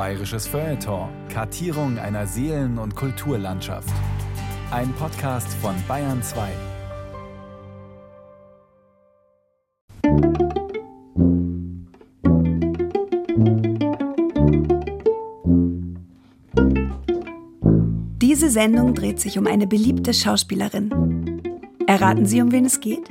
Bayerisches Feuilleton. Kartierung einer Seelen- und Kulturlandschaft. Ein Podcast von Bayern 2. Diese Sendung dreht sich um eine beliebte Schauspielerin. Erraten Sie, um wen es geht?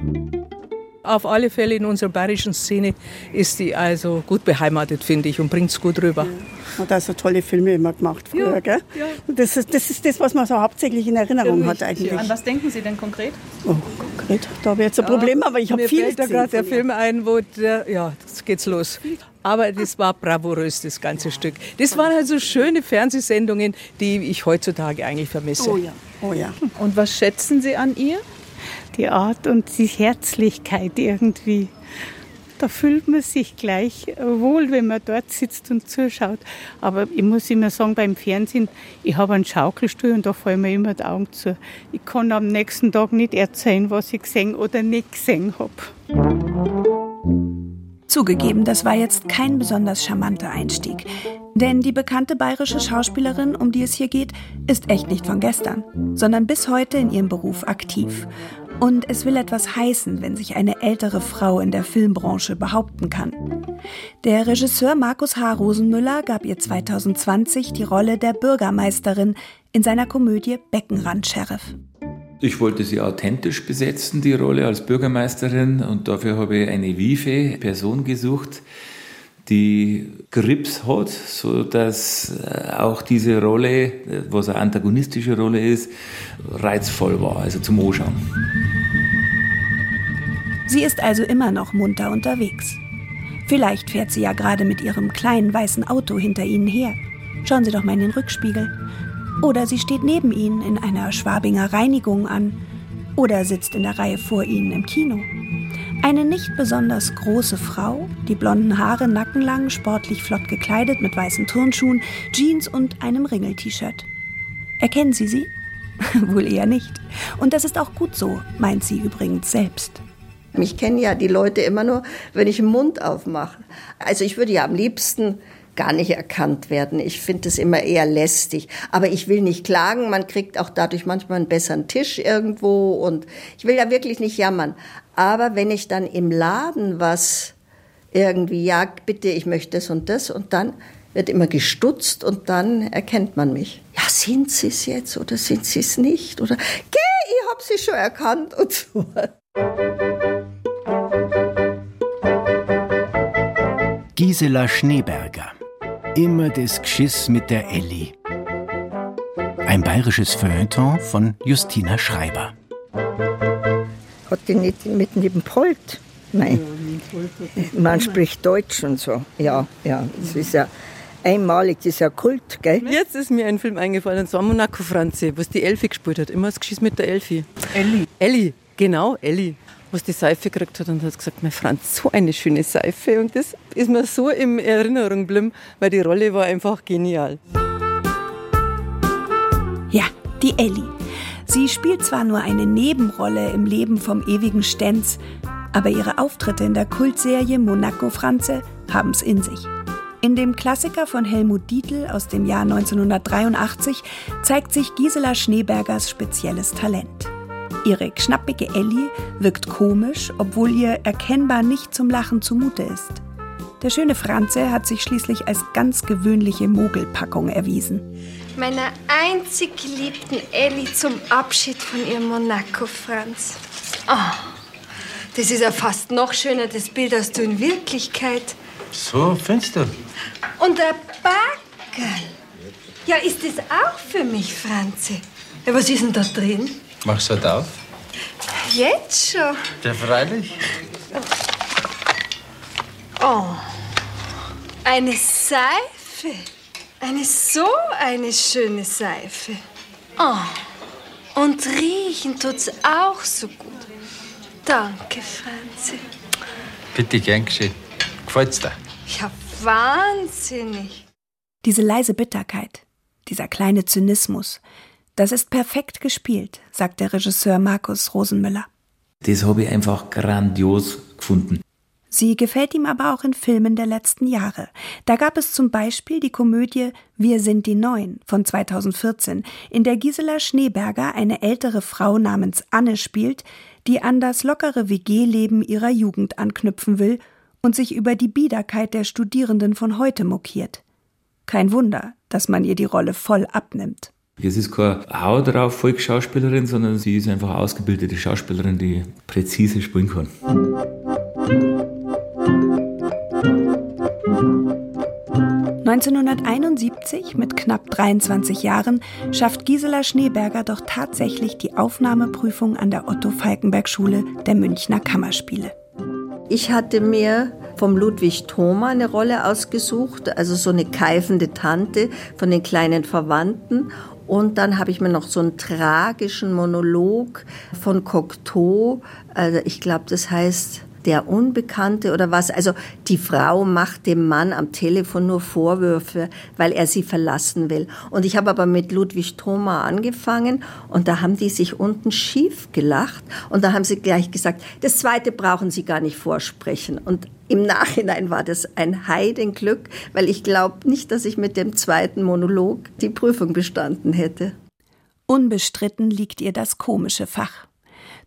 Auf alle Fälle in unserer bayerischen Szene ist sie also gut beheimatet, finde ich, und bringt es gut rüber. Ja. Hat also tolle Filme immer gemacht früher, ja, gell? Ja. Das, ist, das ist das, was man so hauptsächlich in Erinnerung hat eigentlich. An was denken Sie denn konkret? Oh, konkret, da habe ich jetzt ein Problem, aber ich habe viel fällt da gerade der Film ein, wo der, ja, jetzt geht's los. Aber das war bravourös, das ganze Stück. Das waren also schöne Fernsehsendungen, die ich heutzutage eigentlich vermisse. Oh ja, oh ja. Und was schätzen Sie an ihr? Die Art und die Herzlichkeit irgendwie. Da fühlt man sich gleich wohl, wenn man dort sitzt und zuschaut. Aber ich muss immer sagen, beim Fernsehen, ich habe einen Schaukelstuhl und da fallen mir immer die Augen zu. Ich kann am nächsten Tag nicht erzählen, was ich gesehen oder nicht gesehen habe. Zugegeben, das war jetzt kein besonders charmanter Einstieg. Denn die bekannte bayerische Schauspielerin, um die es hier geht, ist echt nicht von gestern, sondern bis heute in ihrem Beruf aktiv. Und es will etwas heißen, wenn sich eine ältere Frau in der Filmbranche behaupten kann. Der Regisseur Markus H. Rosenmüller gab ihr 2020 die Rolle der Bürgermeisterin in seiner Komödie Beckenrand-Sheriff. Ich wollte sie authentisch besetzen, die Rolle als Bürgermeisterin, und dafür habe ich eine wiefe Person gesucht, die Grips hat, so dass äh, auch diese Rolle, was eine antagonistische Rolle ist, reizvoll war, also zum Anschauen. Sie ist also immer noch munter unterwegs. Vielleicht fährt sie ja gerade mit ihrem kleinen weißen Auto hinter Ihnen her. Schauen Sie doch mal in den Rückspiegel. Oder sie steht neben Ihnen in einer Schwabinger Reinigung an. Oder sitzt in der Reihe vor Ihnen im Kino. Eine nicht besonders große Frau, die blonden Haare nackenlang, sportlich flott gekleidet mit weißen Turnschuhen, Jeans und einem Ringel-T-Shirt. Erkennen Sie sie? Wohl eher nicht. Und das ist auch gut so, meint sie übrigens selbst. Mich kennen ja die Leute immer nur, wenn ich den Mund aufmache. Also ich würde ja am liebsten gar nicht erkannt werden. Ich finde es immer eher lästig. Aber ich will nicht klagen. Man kriegt auch dadurch manchmal einen besseren Tisch irgendwo. Und ich will ja wirklich nicht jammern. Aber wenn ich dann im Laden was irgendwie, ja, bitte, ich möchte das und das. Und dann wird immer gestutzt und dann erkennt man mich. Ja, sind Sie es jetzt oder sind Sie es nicht? Oder, geh, ich hab Sie schon erkannt und so. Gisela Schneeberger. Immer das Geschiss mit der Elli. Ein bayerisches Feuilleton von Justina Schreiber. Hat die nicht mit neben Polt? Nein. Man spricht Deutsch und so. Ja, ja. Das ist ja einmalig, das ist ja Kult, gell? Jetzt ist mir ein Film eingefallen, und zwar Monaco Franze, was die Elfi gespielt hat. Immer das Geschiss mit der Elfi. Elli. Elli, genau, Elli was die Seife gekriegt hat und hat gesagt, mein Franz, so eine schöne Seife. Und das ist mir so in Erinnerung geblieben, weil die Rolle war einfach genial. Ja, die Elli. Sie spielt zwar nur eine Nebenrolle im Leben vom ewigen Stenz, aber ihre Auftritte in der Kultserie Monaco Franze haben es in sich. In dem Klassiker von Helmut Dietl aus dem Jahr 1983 zeigt sich Gisela Schneebergers spezielles Talent. Ihre knappige Ellie wirkt komisch, obwohl ihr erkennbar nicht zum Lachen zumute ist. Der schöne Franze hat sich schließlich als ganz gewöhnliche Mogelpackung erwiesen. Meiner einzig geliebten Ellie zum Abschied von ihrem Monaco, Franz. Oh, das ist ja fast noch schöner, das Bild, als du in Wirklichkeit. So, findest du? Und der Backel. Ja, ist das auch für mich, Franzi? Ja, was ist denn da drin? Machst du halt auf? Jetzt schon? Ja, freilich. Oh, eine Seife. Eine so eine schöne Seife. Oh, und riechen tut's auch so gut. Danke, Franzi. Bitte gern geschehen. Gefällt's dir? Ja, wahnsinnig. Diese leise Bitterkeit, dieser kleine Zynismus, das ist perfekt gespielt, sagt der Regisseur Markus Rosenmüller. Das habe ich einfach grandios gefunden. Sie gefällt ihm aber auch in Filmen der letzten Jahre. Da gab es zum Beispiel die Komödie Wir sind die Neuen von 2014, in der Gisela Schneeberger eine ältere Frau namens Anne spielt, die an das lockere WG-Leben ihrer Jugend anknüpfen will und sich über die Biederkeit der Studierenden von heute mokiert. Kein Wunder, dass man ihr die Rolle voll abnimmt. Es ist keine Hau drauf Volksschauspielerin, sondern sie ist einfach ausgebildete Schauspielerin, die präzise spielen kann. 1971, mit knapp 23 Jahren, schafft Gisela Schneeberger doch tatsächlich die Aufnahmeprüfung an der Otto-Falkenberg-Schule der Münchner Kammerspiele. Ich hatte mir vom Ludwig Thoma eine Rolle ausgesucht, also so eine keifende Tante von den kleinen Verwandten. Und dann habe ich mir noch so einen tragischen Monolog von Cocteau, also ich glaube, das heißt der Unbekannte oder was. Also die Frau macht dem Mann am Telefon nur Vorwürfe, weil er sie verlassen will. Und ich habe aber mit Ludwig Thoma angefangen und da haben die sich unten schief gelacht und da haben sie gleich gesagt, das zweite brauchen Sie gar nicht vorsprechen. Und im Nachhinein war das ein Heidenglück, weil ich glaube nicht, dass ich mit dem zweiten Monolog die Prüfung bestanden hätte. Unbestritten liegt ihr das komische Fach.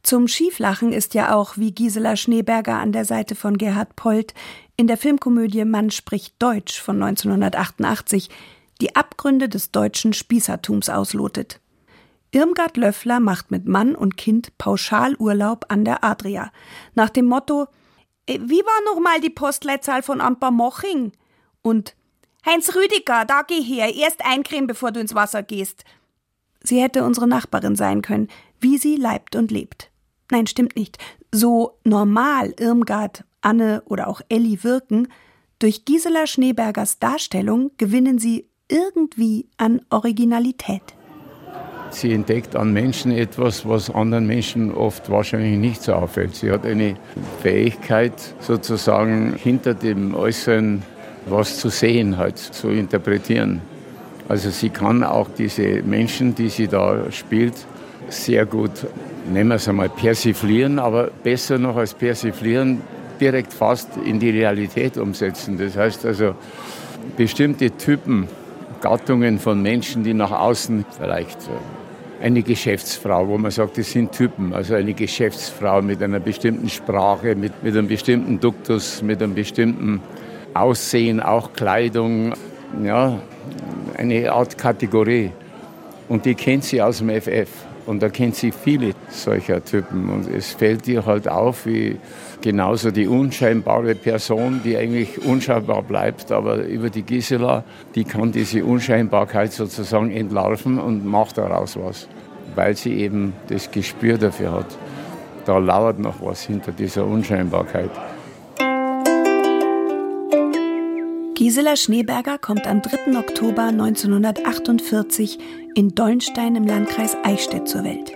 Zum Schieflachen ist ja auch, wie Gisela Schneeberger an der Seite von Gerhard Polt in der Filmkomödie Mann spricht Deutsch von 1988 die Abgründe des deutschen Spießertums auslotet. Irmgard Löffler macht mit Mann und Kind Pauschalurlaub an der Adria. Nach dem Motto, äh, wie war noch mal die Postleitzahl von Ampermoching? Und Heinz Rüdiger, da geh her, erst eincremen, bevor du ins Wasser gehst. Sie hätte unsere Nachbarin sein können, wie sie leibt und lebt. Nein, stimmt nicht. So normal Irmgard, Anne oder auch Elli wirken, durch Gisela Schneebergers Darstellung gewinnen sie irgendwie an Originalität. Sie entdeckt an Menschen etwas, was anderen Menschen oft wahrscheinlich nicht so auffällt. Sie hat eine Fähigkeit, sozusagen hinter dem Äußeren was zu sehen, halt zu interpretieren. Also sie kann auch diese Menschen, die sie da spielt, sehr gut, nennen wir es einmal, persiflieren, aber besser noch als persiflieren, direkt fast in die Realität umsetzen. Das heißt also, bestimmte Typen, Gattungen von Menschen, die nach außen vielleicht eine Geschäftsfrau, wo man sagt, das sind Typen, also eine Geschäftsfrau mit einer bestimmten Sprache, mit, mit einem bestimmten Duktus, mit einem bestimmten Aussehen, auch Kleidung, ja, eine Art Kategorie. Und die kennt sie aus dem FF. Und da kennt sie viele solcher Typen. Und es fällt ihr halt auf, wie genauso die unscheinbare Person, die eigentlich unscheinbar bleibt, aber über die Gisela, die kann diese Unscheinbarkeit sozusagen entlarven und macht daraus was, weil sie eben das Gespür dafür hat. Da lauert noch was hinter dieser Unscheinbarkeit. Gisela Schneeberger kommt am 3. Oktober 1948 in Dollenstein im Landkreis Eichstätt zur Welt.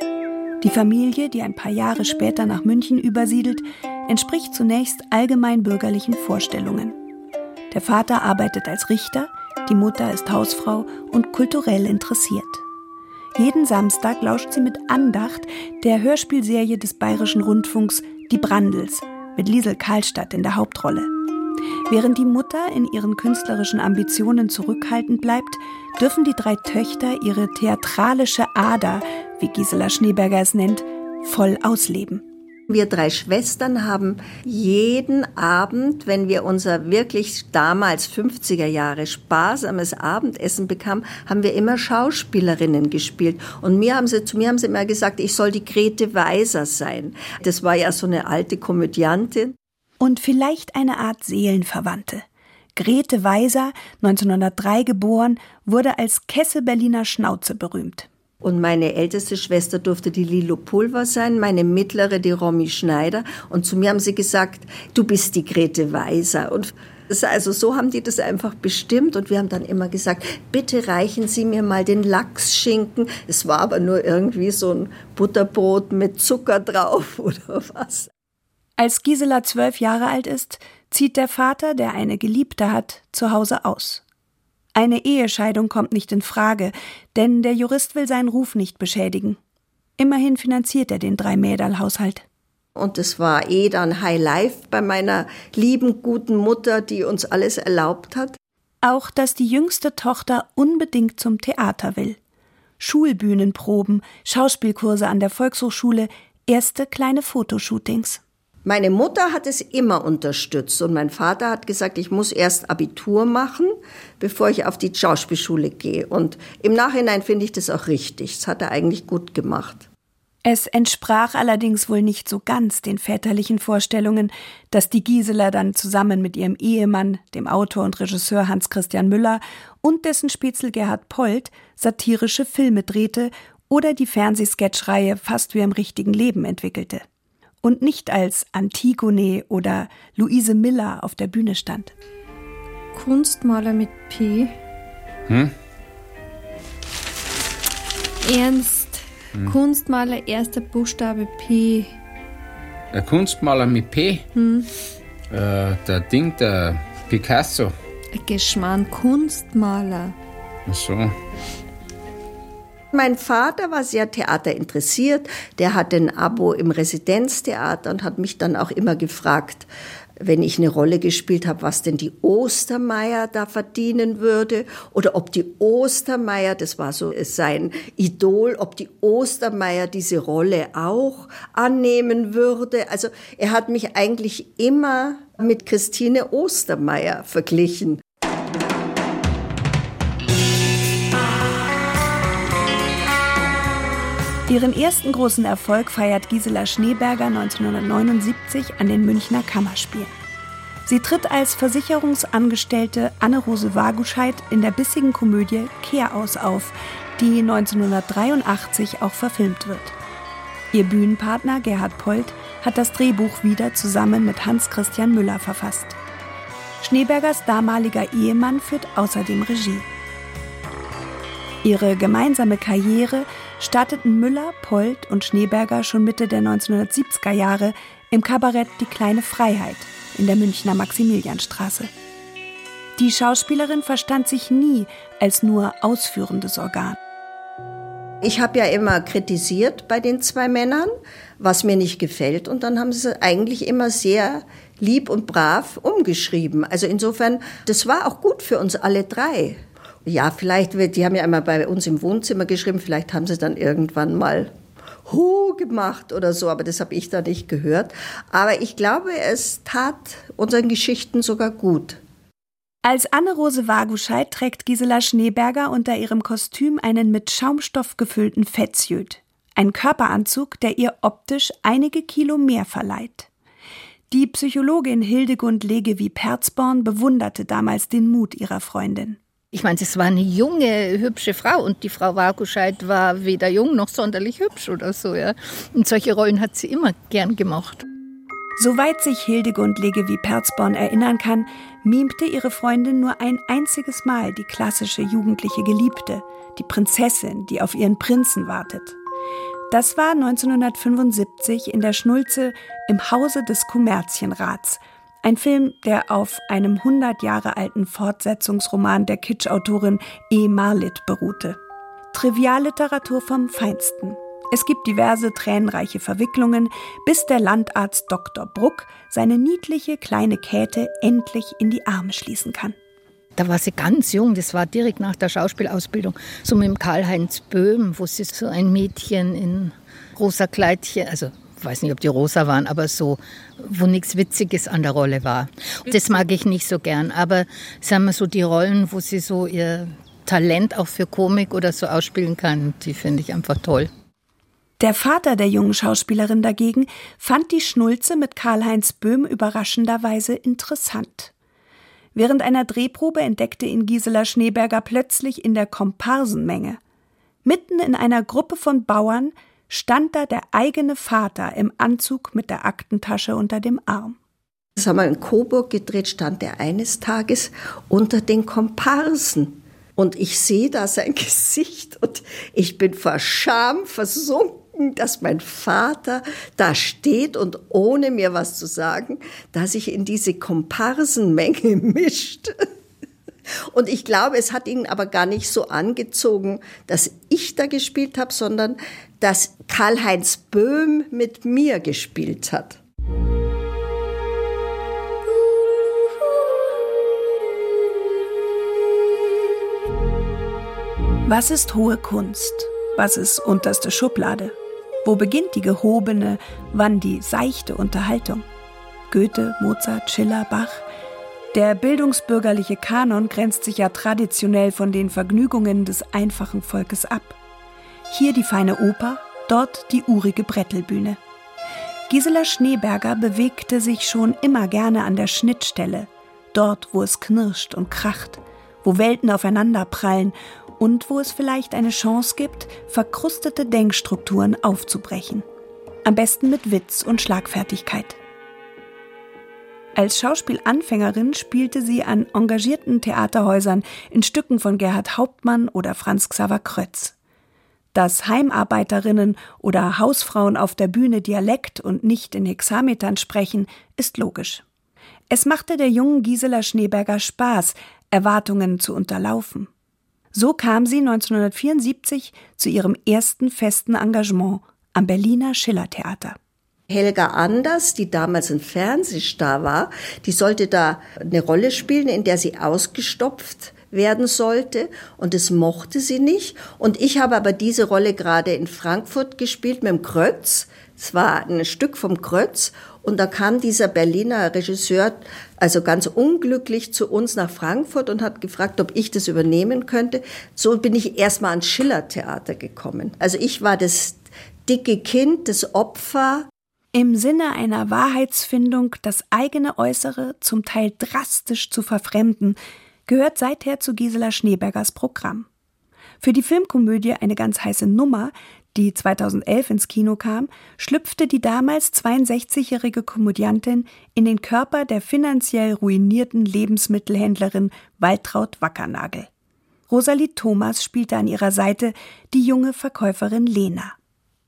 Die Familie, die ein paar Jahre später nach München übersiedelt, entspricht zunächst allgemeinbürgerlichen Vorstellungen. Der Vater arbeitet als Richter, die Mutter ist Hausfrau und kulturell interessiert. Jeden Samstag lauscht sie mit Andacht der Hörspielserie des Bayerischen Rundfunks Die Brandels mit Liesel Karlstadt in der Hauptrolle. Während die Mutter in ihren künstlerischen Ambitionen zurückhaltend bleibt, dürfen die drei Töchter ihre theatralische Ader, wie Gisela Schneeberger es nennt, voll ausleben. Wir drei Schwestern haben jeden Abend, wenn wir unser wirklich damals 50er Jahre sparsames Abendessen bekamen, haben wir immer Schauspielerinnen gespielt. Und mir haben sie, zu mir haben sie immer gesagt, ich soll die Grete Weiser sein. Das war ja so eine alte Komödiantin und vielleicht eine Art Seelenverwandte. Grete Weiser, 1903 geboren, wurde als Kesse-Berliner Schnauze berühmt. Und meine älteste Schwester durfte die Lilo Pulver sein, meine mittlere die Romy Schneider. Und zu mir haben sie gesagt, du bist die Grete Weiser. Und also so haben die das einfach bestimmt und wir haben dann immer gesagt, bitte reichen Sie mir mal den Lachsschinken. Es war aber nur irgendwie so ein Butterbrot mit Zucker drauf oder was. Als Gisela zwölf Jahre alt ist, zieht der Vater, der eine Geliebte hat, zu Hause aus. Eine Ehescheidung kommt nicht in Frage, denn der Jurist will seinen Ruf nicht beschädigen. Immerhin finanziert er den Drei-Mäderl-Haushalt. Und es war eh dann High Life bei meiner lieben, guten Mutter, die uns alles erlaubt hat. Auch, dass die jüngste Tochter unbedingt zum Theater will. Schulbühnenproben, Schauspielkurse an der Volkshochschule, erste kleine Fotoshootings. Meine Mutter hat es immer unterstützt und mein Vater hat gesagt, ich muss erst Abitur machen, bevor ich auf die Schauspielschule gehe. Und im Nachhinein finde ich das auch richtig. Das hat er eigentlich gut gemacht. Es entsprach allerdings wohl nicht so ganz den väterlichen Vorstellungen, dass die Gisela dann zusammen mit ihrem Ehemann, dem Autor und Regisseur Hans Christian Müller und dessen Spätzle Gerhard Polt satirische Filme drehte oder die Fernsehsketchreihe fast wie im richtigen Leben entwickelte und nicht als Antigone oder Luise Miller auf der Bühne stand. Kunstmaler mit P. Hm? Ernst. Hm. Kunstmaler, erster Buchstabe P. Der Kunstmaler mit P. Hm. Äh, der Ding, der Picasso. Geschmarrn, Kunstmaler. Ach so. Mein Vater war sehr theaterinteressiert. Der hatte ein Abo im Residenztheater und hat mich dann auch immer gefragt, wenn ich eine Rolle gespielt habe, was denn die Ostermeier da verdienen würde oder ob die Ostermeier, das war so sein Idol, ob die Ostermeier diese Rolle auch annehmen würde. Also er hat mich eigentlich immer mit Christine Ostermeier verglichen. Ihren ersten großen Erfolg feiert Gisela Schneeberger 1979 an den Münchner Kammerspielen. Sie tritt als Versicherungsangestellte Anne-Rose Waguscheid in der bissigen Komödie Kehraus auf, die 1983 auch verfilmt wird. Ihr Bühnenpartner Gerhard Polt hat das Drehbuch wieder zusammen mit Hans Christian Müller verfasst. Schneebergers damaliger Ehemann führt außerdem Regie. Ihre gemeinsame Karriere starteten Müller, Polt und Schneeberger schon Mitte der 1970er Jahre im Kabarett Die kleine Freiheit in der Münchner Maximilianstraße. Die Schauspielerin verstand sich nie als nur ausführendes Organ. Ich habe ja immer kritisiert bei den zwei Männern, was mir nicht gefällt. Und dann haben sie eigentlich immer sehr lieb und brav umgeschrieben. Also insofern, das war auch gut für uns alle drei. Ja, vielleicht die haben ja immer bei uns im Wohnzimmer geschrieben, vielleicht haben sie dann irgendwann mal Hu gemacht oder so, aber das habe ich da nicht gehört. Aber ich glaube, es tat unseren Geschichten sogar gut. Als Anne-Rose Waguscheid trägt Gisela Schneeberger unter ihrem Kostüm einen mit Schaumstoff gefüllten Fettjüt. Ein Körperanzug, der ihr optisch einige Kilo mehr verleiht. Die Psychologin Hildegund Legewie-Perzborn bewunderte damals den Mut ihrer Freundin. Ich meine, es war eine junge, hübsche Frau und die Frau Waguscheid war weder jung noch sonderlich hübsch oder so. Ja. Und solche Rollen hat sie immer gern gemacht. Soweit sich Hildegund Legewie Perzborn erinnern kann, mimte ihre Freundin nur ein einziges Mal die klassische jugendliche Geliebte, die Prinzessin, die auf ihren Prinzen wartet. Das war 1975 in der Schnulze im Hause des Kommerzienrats – ein Film, der auf einem 100 Jahre alten Fortsetzungsroman der Kitsch-Autorin E. Marlitt beruhte. Trivialliteratur vom Feinsten. Es gibt diverse tränenreiche Verwicklungen, bis der Landarzt Dr. Bruck seine niedliche kleine Käthe endlich in die Arme schließen kann. Da war sie ganz jung, das war direkt nach der Schauspielausbildung, so mit Karl-Heinz Böhm, wo sie so ein Mädchen in rosa Kleidchen, also weiß nicht, ob die rosa waren, aber so, wo nichts Witziges an der Rolle war. Das mag ich nicht so gern. Aber sagen wir so, die Rollen, wo sie so ihr Talent auch für Komik oder so ausspielen kann, die finde ich einfach toll. Der Vater der jungen Schauspielerin dagegen fand die Schnulze mit Karl-Heinz Böhm überraschenderweise interessant. Während einer Drehprobe entdeckte ihn Gisela Schneeberger plötzlich in der Komparsenmenge. Mitten in einer Gruppe von Bauern stand da der eigene Vater im Anzug mit der Aktentasche unter dem Arm. Das haben wir in Coburg gedreht, stand er eines Tages unter den Komparsen. Und ich sehe da sein Gesicht und ich bin vor Scham versunken, dass mein Vater da steht und ohne mir was zu sagen, dass sich in diese Komparsenmenge mischt. Und ich glaube, es hat ihn aber gar nicht so angezogen, dass ich da gespielt habe, sondern dass Karl-Heinz Böhm mit mir gespielt hat. Was ist hohe Kunst? Was ist unterste Schublade? Wo beginnt die gehobene, wann die seichte Unterhaltung? Goethe, Mozart, Schiller, Bach? Der bildungsbürgerliche Kanon grenzt sich ja traditionell von den Vergnügungen des einfachen Volkes ab. Hier die feine Oper, dort die urige Brettelbühne. Gisela Schneeberger bewegte sich schon immer gerne an der Schnittstelle, dort, wo es knirscht und kracht, wo Welten aufeinanderprallen und wo es vielleicht eine Chance gibt, verkrustete Denkstrukturen aufzubrechen. Am besten mit Witz und Schlagfertigkeit. Als Schauspielanfängerin spielte sie an engagierten Theaterhäusern in Stücken von Gerhard Hauptmann oder Franz Xaver Krötz. Dass Heimarbeiterinnen oder Hausfrauen auf der Bühne Dialekt und nicht in Hexametern sprechen, ist logisch. Es machte der jungen Gisela Schneeberger Spaß, Erwartungen zu unterlaufen. So kam sie 1974 zu ihrem ersten festen Engagement am Berliner Schillertheater. Helga Anders, die damals ein Fernsehstar war, die sollte da eine Rolle spielen, in der sie ausgestopft werden sollte und das mochte sie nicht. Und ich habe aber diese Rolle gerade in Frankfurt gespielt mit dem Krötz. Es war ein Stück vom Krötz und da kam dieser Berliner Regisseur also ganz unglücklich zu uns nach Frankfurt und hat gefragt, ob ich das übernehmen könnte. So bin ich erstmal ans Schillertheater gekommen. Also ich war das dicke Kind, das Opfer. Im Sinne einer Wahrheitsfindung das eigene Äußere zum Teil drastisch zu verfremden, gehört seither zu Gisela Schneebergers Programm. Für die Filmkomödie eine ganz heiße Nummer, die 2011 ins Kino kam, schlüpfte die damals 62-jährige Komödiantin in den Körper der finanziell ruinierten Lebensmittelhändlerin Waltraud Wackernagel. Rosalie Thomas spielte an ihrer Seite die junge Verkäuferin Lena.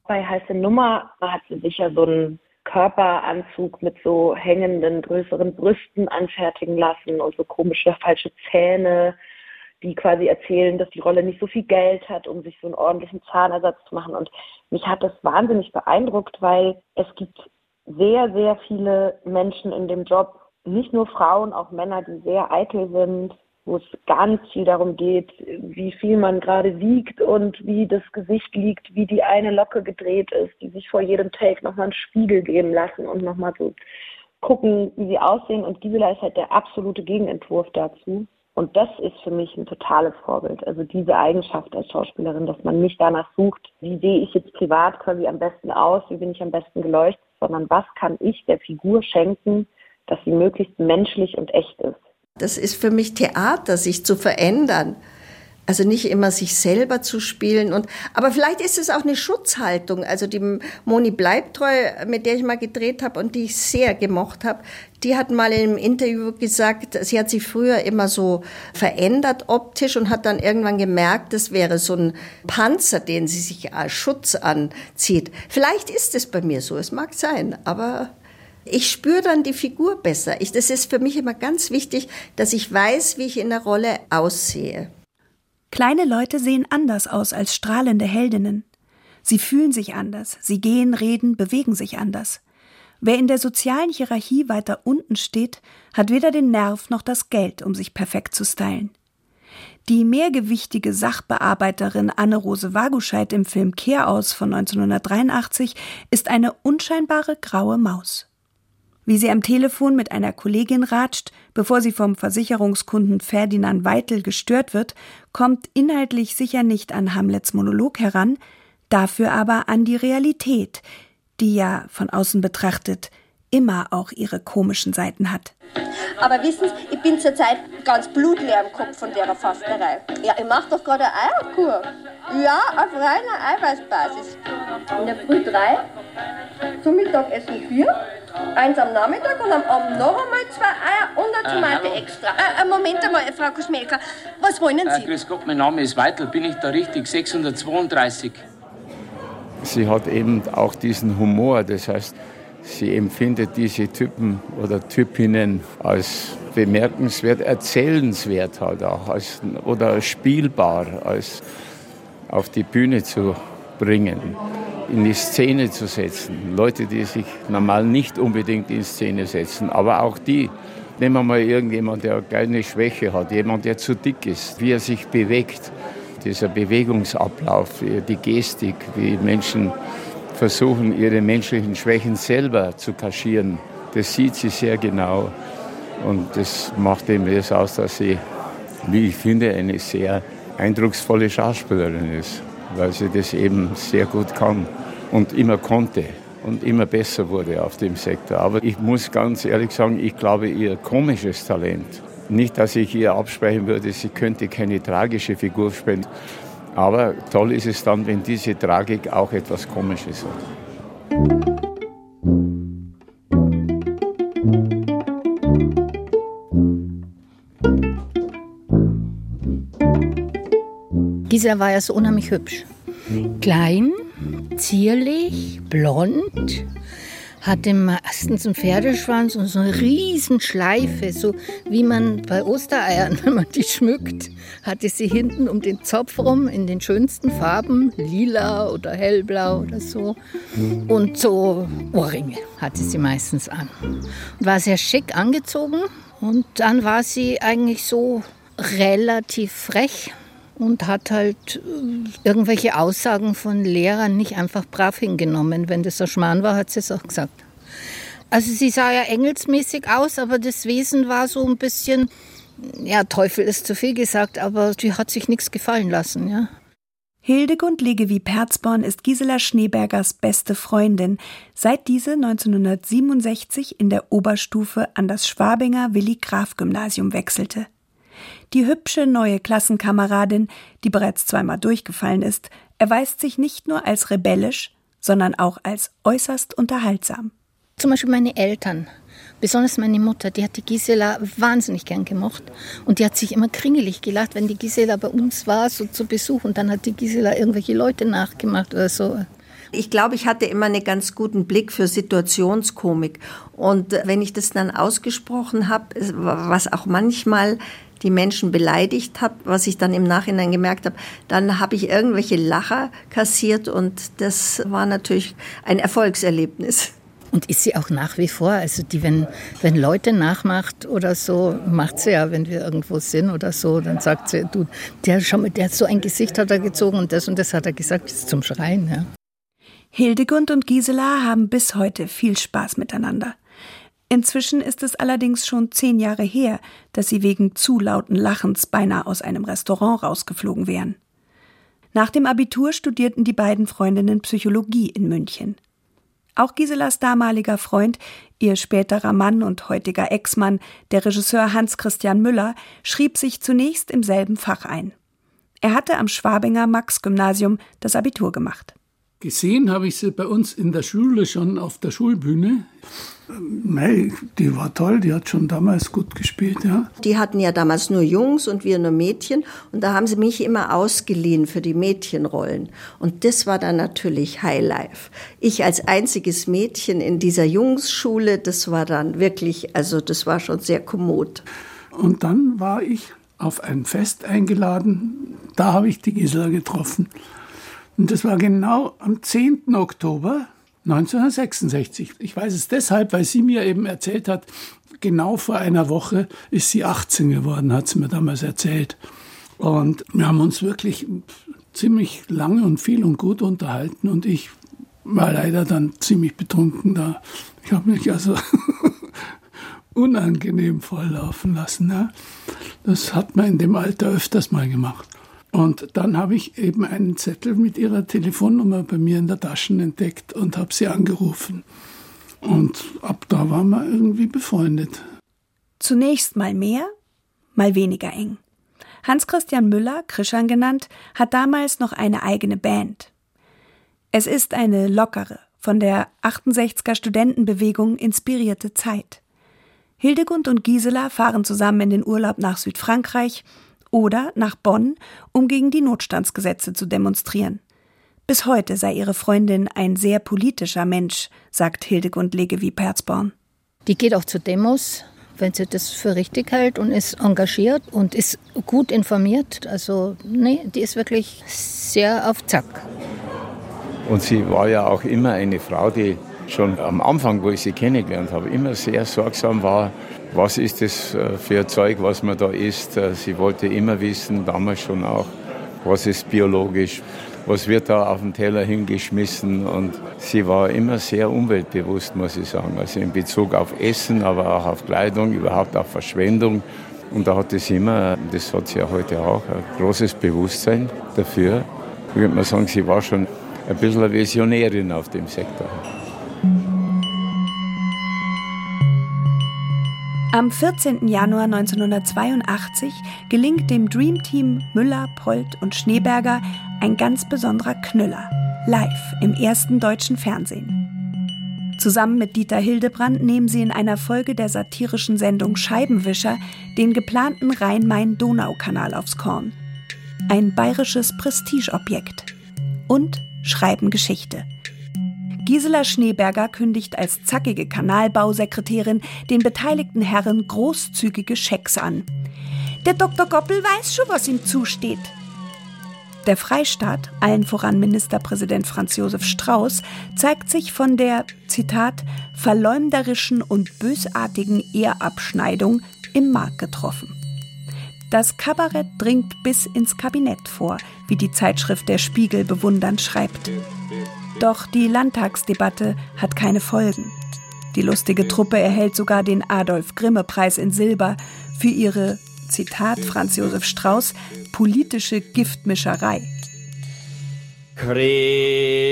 Bei Heiße Nummer hat sie sicher so einen Körperanzug mit so hängenden, größeren Brüsten anfertigen lassen und so komische falsche Zähne die quasi erzählen, dass die Rolle nicht so viel Geld hat, um sich so einen ordentlichen Zahnersatz zu machen. Und mich hat das wahnsinnig beeindruckt, weil es gibt sehr, sehr viele Menschen in dem Job, nicht nur Frauen, auch Männer, die sehr eitel sind, wo es ganz viel darum geht, wie viel man gerade wiegt und wie das Gesicht liegt, wie die eine Locke gedreht ist, die sich vor jedem Take nochmal einen Spiegel geben lassen und nochmal so gucken, wie sie aussehen. Und Gisela ist halt der absolute Gegenentwurf dazu. Und das ist für mich ein totales Vorbild. Also diese Eigenschaft als Schauspielerin, dass man nicht danach sucht, wie sehe ich jetzt privat quasi am besten aus, wie bin ich am besten geleuchtet, sondern was kann ich der Figur schenken, dass sie möglichst menschlich und echt ist. Das ist für mich Theater, sich zu verändern. Also nicht immer sich selber zu spielen und, aber vielleicht ist es auch eine Schutzhaltung. Also die Moni Bleibtreu, mit der ich mal gedreht habe und die ich sehr gemocht habe, die hat mal in einem Interview gesagt, sie hat sich früher immer so verändert optisch und hat dann irgendwann gemerkt, das wäre so ein Panzer, den sie sich als Schutz anzieht. Vielleicht ist es bei mir so, es mag sein, aber ich spüre dann die Figur besser. Ich, das ist für mich immer ganz wichtig, dass ich weiß, wie ich in der Rolle aussehe. Kleine Leute sehen anders aus als strahlende Heldinnen. Sie fühlen sich anders, sie gehen, reden, bewegen sich anders. Wer in der sozialen Hierarchie weiter unten steht, hat weder den Nerv noch das Geld, um sich perfekt zu stylen. Die mehrgewichtige Sachbearbeiterin Anne-Rose Waguscheid im Film Kehraus von 1983 ist eine unscheinbare graue Maus wie sie am Telefon mit einer Kollegin ratscht, bevor sie vom Versicherungskunden Ferdinand Weitel gestört wird, kommt inhaltlich sicher nicht an Hamlets Monolog heran, dafür aber an die Realität, die ja von außen betrachtet immer auch ihre komischen Seiten hat. Aber wissen Sie, ich bin zurzeit ganz blutleer im Kopf von der Fasterei. Ja, ich mache doch gerade Eierkur. Ja, auf reiner Eiweißbasis. In der Früh drei, zum Mittagessen vier Eins am Nachmittag und am Abend noch einmal zwei Eier und eine Tomate äh, extra. Äh, äh, Moment einmal, Frau Kuschmelka, was wollen Sie? Äh, grüß Gott, mein Name ist Weitel, bin ich da richtig? 632. Sie hat eben auch diesen Humor, das heißt, Sie empfindet diese Typen oder Typinnen als bemerkenswert, erzählenswert halt auch, als, oder spielbar, als auf die Bühne zu bringen, in die Szene zu setzen. Leute, die sich normal nicht unbedingt in Szene setzen, aber auch die. Nehmen wir mal irgendjemand, der eine Schwäche hat, jemand, der zu dick ist, wie er sich bewegt, dieser Bewegungsablauf, die Gestik, wie Menschen versuchen, ihre menschlichen Schwächen selber zu kaschieren. Das sieht sie sehr genau. Und das macht eben das aus, dass sie, wie ich finde, eine sehr eindrucksvolle Schauspielerin ist, weil sie das eben sehr gut kann und immer konnte und immer besser wurde auf dem Sektor. Aber ich muss ganz ehrlich sagen, ich glaube, ihr komisches Talent, nicht, dass ich ihr absprechen würde, sie könnte keine tragische Figur spielen, aber toll ist es dann, wenn diese Tragik auch etwas Komisches hat. Gisela war ja so unheimlich hübsch. Klein, zierlich, blond, hatte meistens einen Pferdeschwanz und so eine riesen Schleife, so wie man bei Ostereiern, wenn man die schmückt, hatte sie hinten um den Zopf rum in den schönsten Farben, lila oder hellblau oder so. Und so Ohrringe hatte sie meistens an. War sehr schick angezogen und dann war sie eigentlich so relativ frech und hat halt äh, irgendwelche Aussagen von Lehrern nicht einfach brav hingenommen. Wenn das ein Schmarrn war, hat sie es auch gesagt. Also sie sah ja engelsmäßig aus, aber das Wesen war so ein bisschen, ja, Teufel ist zu viel gesagt, aber die hat sich nichts gefallen lassen, ja. Hildegund Legewie Perzborn ist Gisela Schneebergers beste Freundin, seit diese 1967 in der Oberstufe an das Schwabinger Willi Graf Gymnasium wechselte. Die hübsche neue Klassenkameradin, die bereits zweimal durchgefallen ist, erweist sich nicht nur als rebellisch, sondern auch als äußerst unterhaltsam. Zum Beispiel meine Eltern, besonders meine Mutter, die hat die Gisela wahnsinnig gern gemocht. Und die hat sich immer kringelig gelacht, wenn die Gisela bei uns war, so zu Besuch. Und dann hat die Gisela irgendwelche Leute nachgemacht oder so. Ich glaube, ich hatte immer einen ganz guten Blick für Situationskomik. Und wenn ich das dann ausgesprochen habe, was auch manchmal die Menschen beleidigt habe, was ich dann im Nachhinein gemerkt habe, dann habe ich irgendwelche Lacher kassiert und das war natürlich ein Erfolgserlebnis. Und ist sie auch nach wie vor? Also die, wenn, wenn Leute nachmacht oder so, macht sie ja, wenn wir irgendwo sind oder so, dann sagt sie, du, der, schau mal, der hat so ein Gesicht hat er gezogen und das und das hat er gesagt, das ist zum Schreien. Ja. Hildegund und Gisela haben bis heute viel Spaß miteinander. Inzwischen ist es allerdings schon zehn Jahre her, dass sie wegen zu lauten Lachens beinahe aus einem Restaurant rausgeflogen wären. Nach dem Abitur studierten die beiden Freundinnen Psychologie in München. Auch Giselas damaliger Freund, ihr späterer Mann und heutiger Ex-Mann, der Regisseur Hans Christian Müller, schrieb sich zunächst im selben Fach ein. Er hatte am Schwabinger Max-Gymnasium das Abitur gemacht. Gesehen habe ich sie bei uns in der Schule schon auf der Schulbühne. Nein, die war toll, die hat schon damals gut gespielt, ja. Die hatten ja damals nur Jungs und wir nur Mädchen und da haben sie mich immer ausgeliehen für die Mädchenrollen. Und das war dann natürlich Highlife. Ich als einziges Mädchen in dieser Jungsschule, das war dann wirklich, also das war schon sehr kommod. Und dann war ich auf ein Fest eingeladen, da habe ich die Gisela getroffen. Und das war genau am 10. Oktober 1966. Ich weiß es deshalb, weil sie mir eben erzählt hat, genau vor einer Woche ist sie 18 geworden, hat sie mir damals erzählt. Und wir haben uns wirklich ziemlich lange und viel und gut unterhalten und ich war leider dann ziemlich betrunken da. Ich habe mich also unangenehm volllaufen lassen. Ja. Das hat man in dem Alter öfters mal gemacht. Und dann habe ich eben einen Zettel mit ihrer Telefonnummer bei mir in der Tasche entdeckt und habe sie angerufen. Und ab da waren wir irgendwie befreundet. Zunächst mal mehr, mal weniger eng. Hans-Christian Müller, Krischan genannt, hat damals noch eine eigene Band. Es ist eine lockere, von der 68er Studentenbewegung inspirierte Zeit. Hildegund und Gisela fahren zusammen in den Urlaub nach Südfrankreich oder nach Bonn, um gegen die Notstandsgesetze zu demonstrieren. Bis heute sei ihre Freundin ein sehr politischer Mensch, sagt Hildegund Legewie Perzborn. Die geht auch zu Demos, wenn sie das für richtig hält und ist engagiert und ist gut informiert. Also, nee, die ist wirklich sehr auf Zack. Und sie war ja auch immer eine Frau, die schon am Anfang, wo ich sie kennengelernt habe, immer sehr sorgsam war. Was ist das äh, für ein Zeug, was man da isst? Äh, sie wollte immer wissen, damals schon auch, was ist biologisch, was wird da auf den Teller hingeschmissen. Und sie war immer sehr umweltbewusst, muss ich sagen. Also in Bezug auf Essen, aber auch auf Kleidung, überhaupt auf Verschwendung. Und da hatte sie immer, das hat sie ja heute auch, ein großes Bewusstsein dafür. Ich würde mal sagen, sie war schon ein bisschen eine Visionärin auf dem Sektor. Am 14. Januar 1982 gelingt dem Dream Team Müller, Polt und Schneeberger ein ganz besonderer Knüller, live im ersten deutschen Fernsehen. Zusammen mit Dieter Hildebrand nehmen sie in einer Folge der satirischen Sendung Scheibenwischer den geplanten Rhein-Main-Donau-Kanal aufs Korn. Ein bayerisches Prestigeobjekt. Und schreiben Geschichte. Gisela Schneeberger kündigt als zackige Kanalbausekretärin den beteiligten Herren großzügige Schecks an. Der Dr. Goppel weiß schon, was ihm zusteht. Der Freistaat, allen voran Ministerpräsident Franz Josef Strauß, zeigt sich von der, Zitat, verleumderischen und bösartigen Ehrabschneidung im Mark getroffen. Das Kabarett dringt bis ins Kabinett vor, wie die Zeitschrift Der Spiegel bewundernd schreibt. Doch die Landtagsdebatte hat keine Folgen. Die lustige Truppe erhält sogar den Adolf-Grimme-Preis in Silber für ihre, Zitat Franz Josef Strauß, politische Giftmischerei. Credo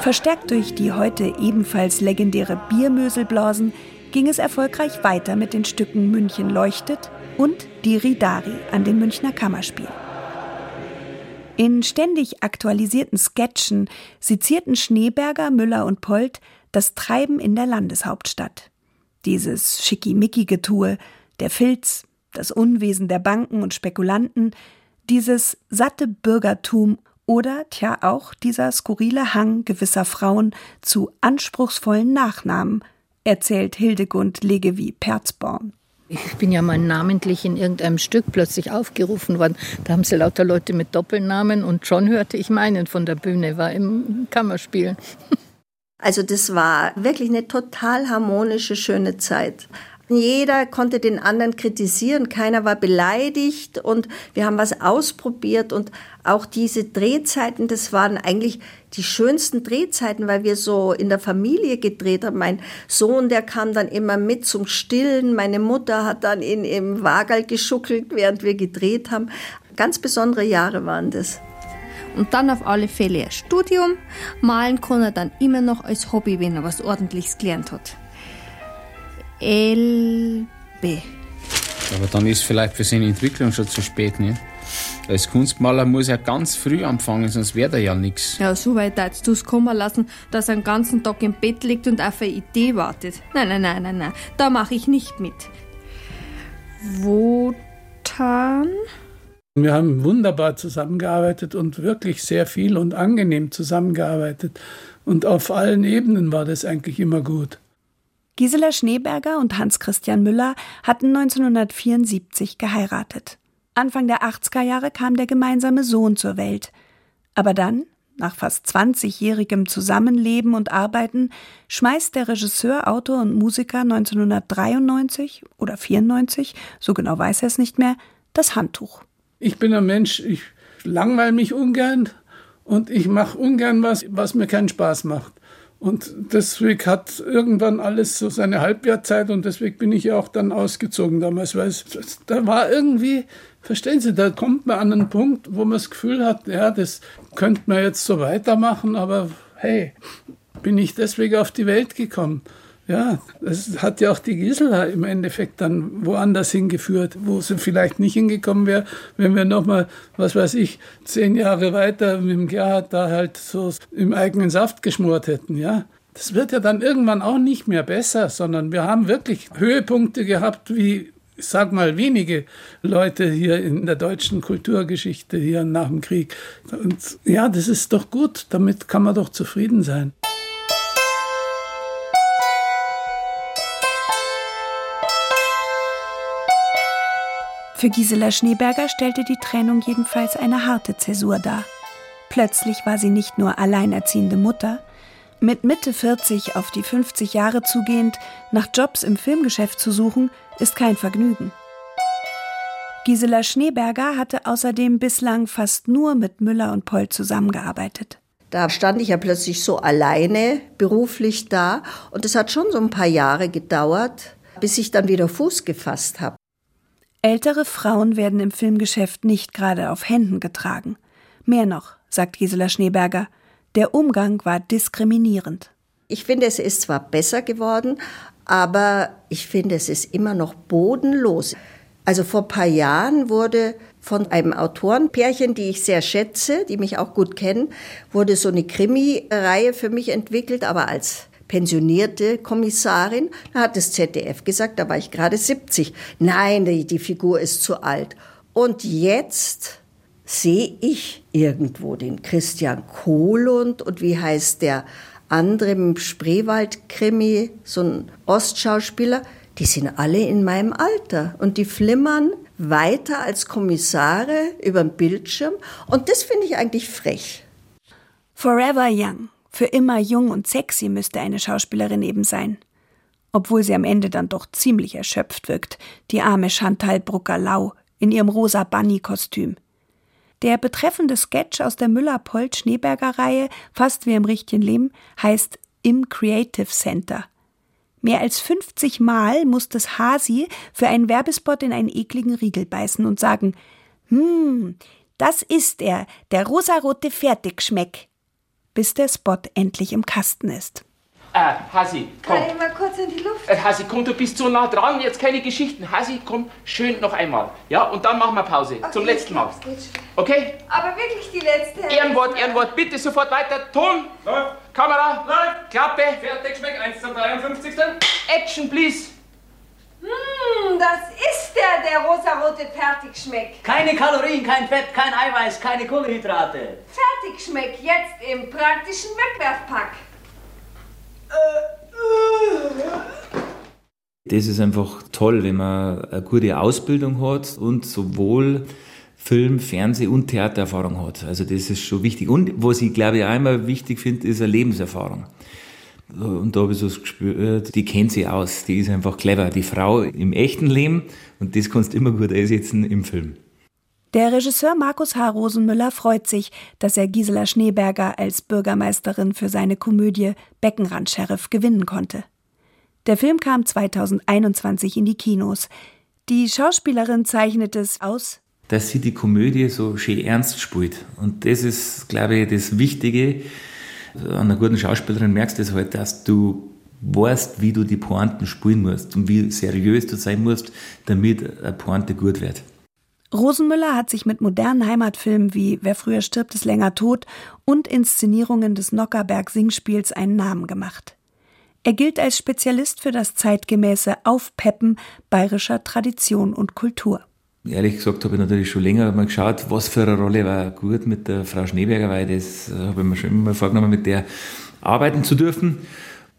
Verstärkt durch die heute ebenfalls legendäre Biermöselblasen ging es erfolgreich weiter mit den Stücken München leuchtet und Die Ridari an den Münchner Kammerspiel. In ständig aktualisierten Sketchen sezierten Schneeberger, Müller und Polt das Treiben in der Landeshauptstadt. Dieses Schickimicki-Getue, der Filz, das Unwesen der Banken und Spekulanten, dieses satte Bürgertum oder, tja, auch dieser skurrile Hang gewisser Frauen zu anspruchsvollen Nachnamen, erzählt Hildegund Legewie Perzborn. Ich bin ja mal namentlich in irgendeinem Stück plötzlich aufgerufen worden. Da haben sie lauter Leute mit Doppelnamen und schon hörte ich meinen von der Bühne, war im Kammerspielen. Also das war wirklich eine total harmonische, schöne Zeit. Jeder konnte den anderen kritisieren, keiner war beleidigt und wir haben was ausprobiert und auch diese Drehzeiten, das waren eigentlich die schönsten Drehzeiten, weil wir so in der Familie gedreht haben. Mein Sohn, der kam dann immer mit zum Stillen, meine Mutter hat dann in, im Wagel geschuckelt, während wir gedreht haben. Ganz besondere Jahre waren das. Und dann auf alle Fälle ein Studium. Malen kann er dann immer noch als Hobby, wenn er was Ordentliches gelernt hat. LB. Aber dann ist vielleicht für seine Entwicklung schon zu spät, nicht? Als Kunstmaler muss er ganz früh anfangen, sonst wird er ja nichts. Ja, so weit hättest du es kommen lassen, dass er den ganzen Tag im Bett liegt und auf eine Idee wartet. Nein, nein, nein, nein, nein. Da mache ich nicht mit. Wotan? Wir haben wunderbar zusammengearbeitet und wirklich sehr viel und angenehm zusammengearbeitet. Und auf allen Ebenen war das eigentlich immer gut. Gisela Schneeberger und Hans-Christian Müller hatten 1974 geheiratet. Anfang der 80er Jahre kam der gemeinsame Sohn zur Welt. Aber dann, nach fast 20-jährigem Zusammenleben und Arbeiten, schmeißt der Regisseur, Autor und Musiker 1993 oder 94, so genau weiß er es nicht mehr, das Handtuch. Ich bin ein Mensch, ich langweile mich ungern und ich mache ungern was, was mir keinen Spaß macht. Und deswegen hat irgendwann alles so seine Halbwertzeit und deswegen bin ich ja auch dann ausgezogen damals, weil es, da war irgendwie, verstehen Sie, da kommt man an einen Punkt, wo man das Gefühl hat, ja, das könnte man jetzt so weitermachen, aber hey, bin ich deswegen auf die Welt gekommen. Ja, das hat ja auch die Gisela im Endeffekt dann woanders hingeführt, wo sie vielleicht nicht hingekommen wäre, wenn wir nochmal, was weiß ich, zehn Jahre weiter mit dem Gerhard da halt so im eigenen Saft geschmort hätten, ja. Das wird ja dann irgendwann auch nicht mehr besser, sondern wir haben wirklich Höhepunkte gehabt, wie, ich sag mal, wenige Leute hier in der deutschen Kulturgeschichte hier nach dem Krieg. Und ja, das ist doch gut, damit kann man doch zufrieden sein. Für Gisela Schneeberger stellte die Trennung jedenfalls eine harte Zäsur dar. Plötzlich war sie nicht nur alleinerziehende Mutter, mit Mitte 40 auf die 50 Jahre zugehend nach Jobs im Filmgeschäft zu suchen, ist kein Vergnügen. Gisela Schneeberger hatte außerdem bislang fast nur mit Müller und Poll zusammengearbeitet. Da stand ich ja plötzlich so alleine beruflich da und es hat schon so ein paar Jahre gedauert, bis ich dann wieder Fuß gefasst habe. Ältere Frauen werden im Filmgeschäft nicht gerade auf Händen getragen. Mehr noch, sagt Gisela Schneeberger, der Umgang war diskriminierend. Ich finde, es ist zwar besser geworden, aber ich finde, es ist immer noch bodenlos. Also vor ein paar Jahren wurde von einem Autorenpärchen, die ich sehr schätze, die mich auch gut kennen, wurde so eine Krimi-Reihe für mich entwickelt, aber als pensionierte Kommissarin. Da hat das ZDF gesagt, da war ich gerade 70. Nein, die, die Figur ist zu alt. Und jetzt sehe ich irgendwo den Christian Kohlund und wie heißt der andere im Spreewald-Krimi, so ein Ostschauspieler, die sind alle in meinem Alter und die flimmern weiter als Kommissare über den Bildschirm und das finde ich eigentlich frech. Forever Young. Für immer jung und sexy müsste eine Schauspielerin eben sein. Obwohl sie am Ende dann doch ziemlich erschöpft wirkt, die arme Chantal Brucker-Lau in ihrem rosa Bunny-Kostüm. Der betreffende Sketch aus der Müller-Polt-Schneeberger-Reihe, fast wie im richtigen Leben, heißt Im Creative Center. Mehr als 50 Mal muss das Hasi für einen Werbespot in einen ekligen Riegel beißen und sagen, hm, das ist er, der rosarote Fertigschmeck bis der Spot endlich im Kasten ist. Äh, Hasi, komm. Kann ich mal kurz in die Luft? Äh, Hasi, komm, du bist so nah dran, jetzt keine Geschichten. Hasi, komm, schön noch einmal. Ja, und dann machen wir Pause. Okay, Zum letzten Mal. Okay? Aber wirklich die letzte. Ehrenwort, Ehrenwort, bitte sofort weiter. Ton, Kamera, Klappe. Fertig, schmeckt 1 zum 53. Action, please. Hm, das ist der, der rosarote Fertigschmeck. Keine Kalorien, kein Fett, kein Eiweiß, keine Kohlenhydrate. Fertigschmeck jetzt im praktischen Wegwerfpack. Das ist einfach toll, wenn man eine gute Ausbildung hat und sowohl Film, Fernseh- und Theatererfahrung hat. Also das ist schon wichtig. Und was ich glaube ich immer wichtig finde, ist eine Lebenserfahrung. Und da habe ich so das Gespür, die kennt sie aus, die ist einfach clever. Die Frau im echten Leben und das kannst du immer gut einsetzen im Film. Der Regisseur Markus H. Rosenmüller freut sich, dass er Gisela Schneeberger als Bürgermeisterin für seine Komödie Beckenrand-Sheriff gewinnen konnte. Der Film kam 2021 in die Kinos. Die Schauspielerin zeichnet es aus, dass sie die Komödie so schön ernst spielt. Und das ist, glaube ich, das Wichtige, an einer guten Schauspielerin merkst du das halt, dass du weißt, wie du die Pointen spielen musst und wie seriös du sein musst, damit eine Pointe gut wird. Rosenmüller hat sich mit modernen Heimatfilmen wie Wer früher stirbt, ist länger tot und Inszenierungen des Nockerberg-Singspiels einen Namen gemacht. Er gilt als Spezialist für das zeitgemäße Aufpeppen bayerischer Tradition und Kultur. Ehrlich gesagt habe ich natürlich schon länger mal geschaut, was für eine Rolle war gut mit der Frau Schneeberger, weil das äh, habe ich mir schon immer vorgenommen, mit der arbeiten zu dürfen.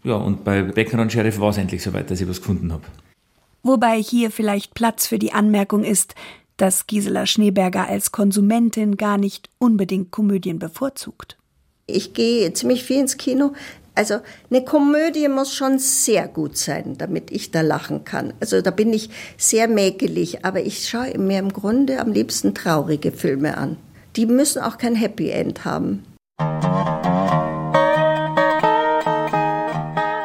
Ja, und bei Becker und Sheriff war es endlich soweit, dass ich was gefunden habe. Wobei hier vielleicht Platz für die Anmerkung ist, dass Gisela Schneeberger als Konsumentin gar nicht unbedingt Komödien bevorzugt. Ich gehe ziemlich viel ins Kino. Also eine Komödie muss schon sehr gut sein, damit ich da lachen kann. Also da bin ich sehr mäkelig, aber ich schaue mir im Grunde am liebsten traurige Filme an. Die müssen auch kein Happy End haben.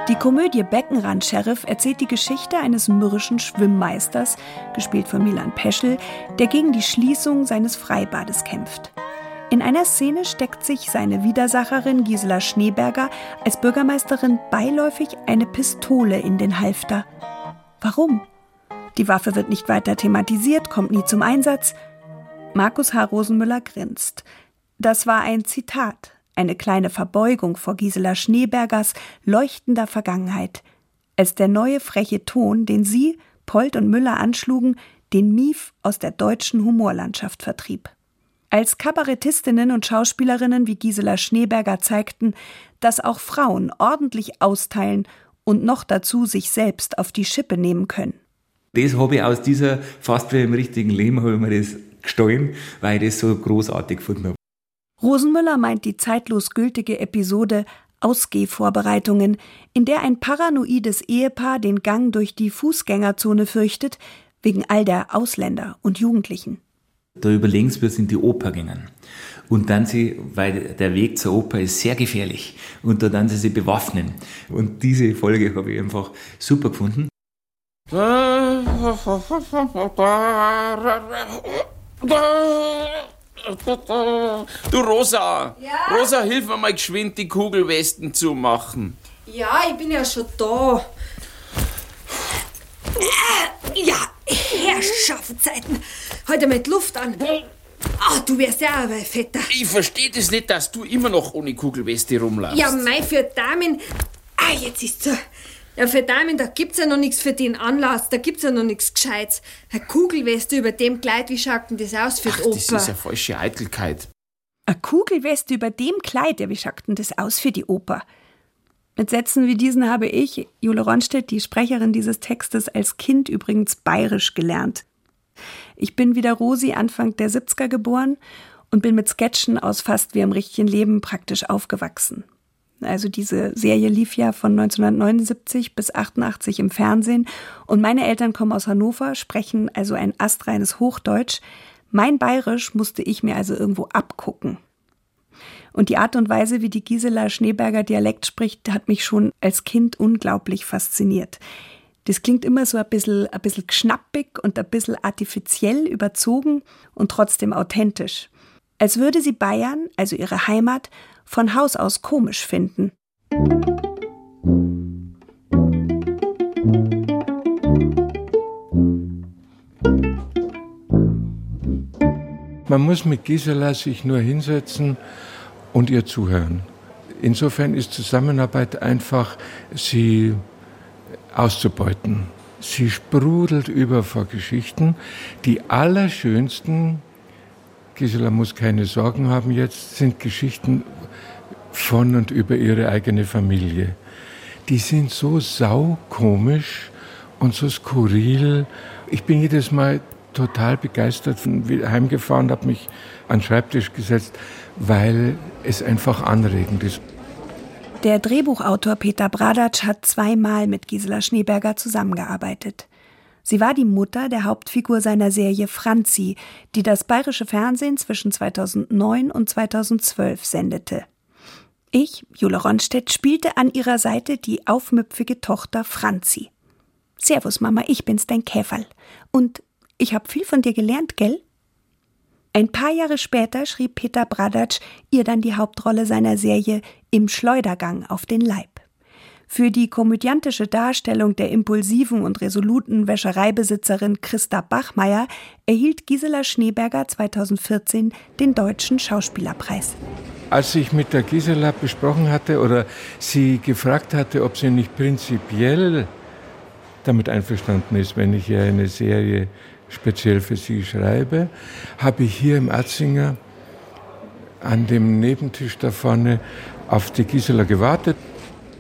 Die Komödie Beckenrand-Sheriff erzählt die Geschichte eines mürrischen Schwimmmeisters, gespielt von Milan Peschel, der gegen die Schließung seines Freibades kämpft. In einer Szene steckt sich seine Widersacherin Gisela Schneeberger als Bürgermeisterin beiläufig eine Pistole in den Halfter. Warum? Die Waffe wird nicht weiter thematisiert, kommt nie zum Einsatz. Markus H. Rosenmüller grinst. Das war ein Zitat, eine kleine Verbeugung vor Gisela Schneebergers leuchtender Vergangenheit, als der neue freche Ton, den sie, Polt und Müller anschlugen, den Mief aus der deutschen Humorlandschaft vertrieb. Als Kabarettistinnen und Schauspielerinnen wie Gisela Schneeberger zeigten, dass auch Frauen ordentlich austeilen und noch dazu sich selbst auf die Schippe nehmen können. Das habe ich aus dieser fast wie im richtigen Leben habe ich mir das gestohlen, weil ich das so großartig gefunden habe. Rosenmüller meint die zeitlos gültige Episode Ausgehvorbereitungen, in der ein paranoides Ehepaar den Gang durch die Fußgängerzone fürchtet, wegen all der Ausländer und Jugendlichen. Da überlegen sie, wir sind die Oper gegangen. Und dann sie, weil der Weg zur Oper ist sehr gefährlich. Und da dann sie sich bewaffnen. Und diese Folge habe ich einfach super gefunden. Du Rosa! Ja? Rosa, hilf mir mal geschwind, die Kugelwesten zu machen. Ja, ich bin ja schon da. Ja, Herrschaftszeiten. Heute mit Luft an. Ah, du wärst ja aber fetter. Ich verstehe das nicht, dass du immer noch ohne Kugelweste rumlaufst. Ja, mei, für Damen. Ah, jetzt ist so. Ja, für Damen, da gibt's ja noch nichts für den Anlass, da gibt's ja noch nichts Gescheites. Eine Kugelweste über dem Kleid, wie schaut denn das aus für die Ach, Oper? das ist eine falsche Eitelkeit. Eine Kugelweste über dem Kleid, ja, wie schaut denn das aus für die Oper? Mit Sätzen wie diesen habe ich, Jule Ronstedt, die Sprecherin dieses Textes, als Kind übrigens bayerisch gelernt. Ich bin wie der Rosi Anfang der 70er geboren und bin mit Sketchen aus fast wie im richtigen Leben praktisch aufgewachsen. Also diese Serie lief ja von 1979 bis 88 im Fernsehen und meine Eltern kommen aus Hannover, sprechen also ein astreines Hochdeutsch. Mein Bayerisch musste ich mir also irgendwo abgucken. Und die Art und Weise, wie die Gisela Schneeberger Dialekt spricht, hat mich schon als Kind unglaublich fasziniert. Das klingt immer so ein bisschen, ein bisschen geschnappig und ein bisschen artifiziell überzogen und trotzdem authentisch. Als würde sie Bayern, also ihre Heimat, von Haus aus komisch finden. Man muss mit Gisela sich nur hinsetzen und ihr zuhören. Insofern ist Zusammenarbeit einfach, sie auszubeuten. Sie sprudelt über vor Geschichten. Die allerschönsten, Gisela muss keine Sorgen haben jetzt, sind Geschichten von und über ihre eigene Familie. Die sind so saukomisch und so skurril. Ich bin jedes Mal total begeistert, heimgefahren, habe mich an den Schreibtisch gesetzt, weil es einfach anregend ist. Der Drehbuchautor Peter Bradatsch hat zweimal mit Gisela Schneeberger zusammengearbeitet. Sie war die Mutter der Hauptfigur seiner Serie Franzi, die das bayerische Fernsehen zwischen 2009 und 2012 sendete. Ich, Jule Ronstedt, spielte an ihrer Seite die aufmüpfige Tochter Franzi. Servus, Mama, ich bin's, dein Käferl. Und ich hab viel von dir gelernt, gell? Ein paar Jahre später schrieb Peter Bradatsch ihr dann die Hauptrolle seiner Serie Im Schleudergang auf den Leib. Für die komödiantische Darstellung der impulsiven und resoluten Wäschereibesitzerin Christa Bachmeier erhielt Gisela Schneeberger 2014 den Deutschen Schauspielerpreis. Als ich mit der Gisela besprochen hatte oder sie gefragt hatte, ob sie nicht prinzipiell damit einverstanden ist, wenn ich ihr eine Serie speziell für sie schreibe, habe ich hier im Erzinger an dem Nebentisch da vorne auf die Gisela gewartet.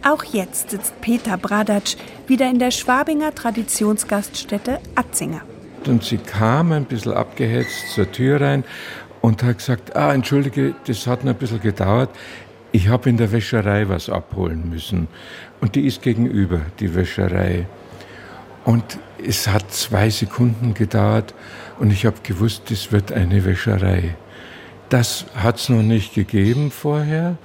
Auch jetzt sitzt Peter Bradatsch wieder in der Schwabinger Traditionsgaststätte Atzinger. Und sie kam ein bisschen abgehetzt zur Tür rein und hat gesagt, ah, entschuldige, das hat noch ein bisschen gedauert. Ich habe in der Wäscherei was abholen müssen. Und die ist gegenüber, die Wäscherei. Und es hat zwei Sekunden gedauert und ich habe gewusst, es wird eine Wäscherei. Das hat es noch nicht gegeben vorher.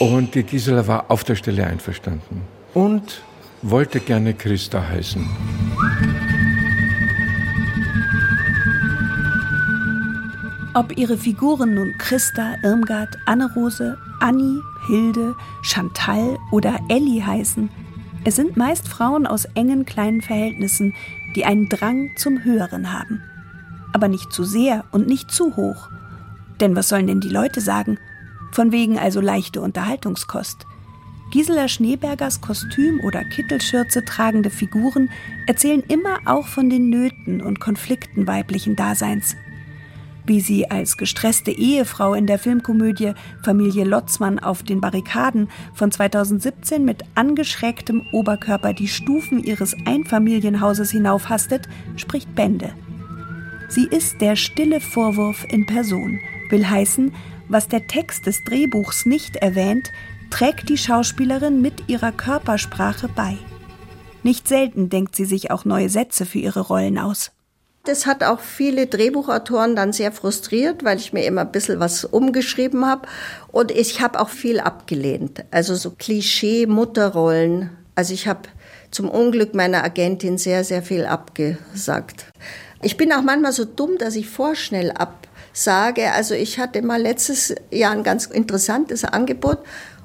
Und die Gisela war auf der Stelle einverstanden und wollte gerne Christa heißen. Ob ihre Figuren nun Christa, Irmgard, Anne-Rose, Annie, Hilde, Chantal oder Elli heißen, es sind meist Frauen aus engen kleinen Verhältnissen, die einen Drang zum Höheren haben. Aber nicht zu sehr und nicht zu hoch. Denn was sollen denn die Leute sagen? Von wegen also leichte Unterhaltungskost. Gisela Schneebergers Kostüm oder Kittelschürze tragende Figuren erzählen immer auch von den Nöten und Konflikten weiblichen Daseins. Wie sie als gestresste Ehefrau in der Filmkomödie Familie Lotzmann auf den Barrikaden von 2017 mit angeschrägtem Oberkörper die Stufen ihres Einfamilienhauses hinaufhastet, spricht Bände. Sie ist der stille Vorwurf in Person, will heißen, was der Text des Drehbuchs nicht erwähnt, trägt die Schauspielerin mit ihrer Körpersprache bei. Nicht selten denkt sie sich auch neue Sätze für ihre Rollen aus. Das hat auch viele Drehbuchautoren dann sehr frustriert, weil ich mir immer ein bisschen was umgeschrieben habe. Und ich habe auch viel abgelehnt. Also so Klischee-Mutterrollen. Also ich habe zum Unglück meiner Agentin sehr, sehr viel abgesagt. Ich bin auch manchmal so dumm, dass ich vorschnell absage. Also ich hatte mal letztes Jahr ein ganz interessantes Angebot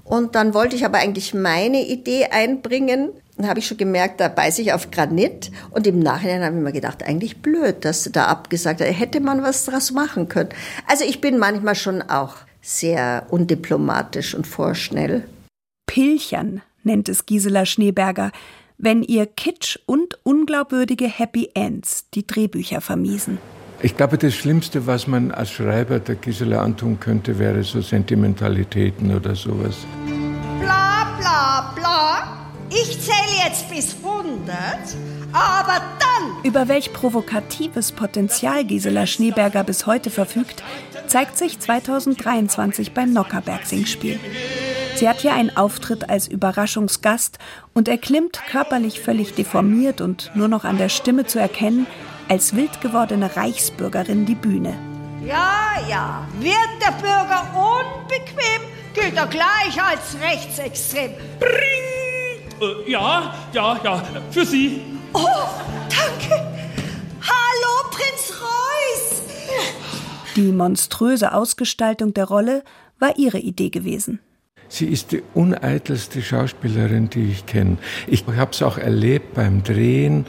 und dann wollte ich aber eigentlich meine Idee einbringen. Dann habe ich schon gemerkt, da beiße ich auf Granit. Und im Nachhinein habe ich mir gedacht, eigentlich blöd, dass da abgesagt hast. Hätte man was draus machen können. Also ich bin manchmal schon auch sehr undiplomatisch und vorschnell. Pilchern nennt es Gisela Schneeberger, wenn ihr Kitsch und unglaubwürdige Happy Ends die Drehbücher vermiesen. Ich glaube, das Schlimmste, was man als Schreiber der Gisela antun könnte, wäre so Sentimentalitäten oder sowas. Bla bla bla. Ich zähle jetzt bis 100, aber dann. Über welch provokatives Potenzial Gisela Schneeberger bis heute verfügt, zeigt sich 2023 beim Nockerberg-Singspiel. Sie hat hier einen Auftritt als Überraschungsgast und erklimmt körperlich völlig deformiert und nur noch an der Stimme zu erkennen, als wild gewordene Reichsbürgerin die Bühne. Ja, ja. Wird der Bürger unbequem, gilt er gleich als rechtsextrem. Bring! Äh, ja, ja, ja, für Sie. Oh, danke. Hallo, Prinz Reuß. Die monströse Ausgestaltung der Rolle war ihre Idee gewesen. Sie ist die uneitelste Schauspielerin, die ich kenne. Ich habe es auch erlebt beim Drehen,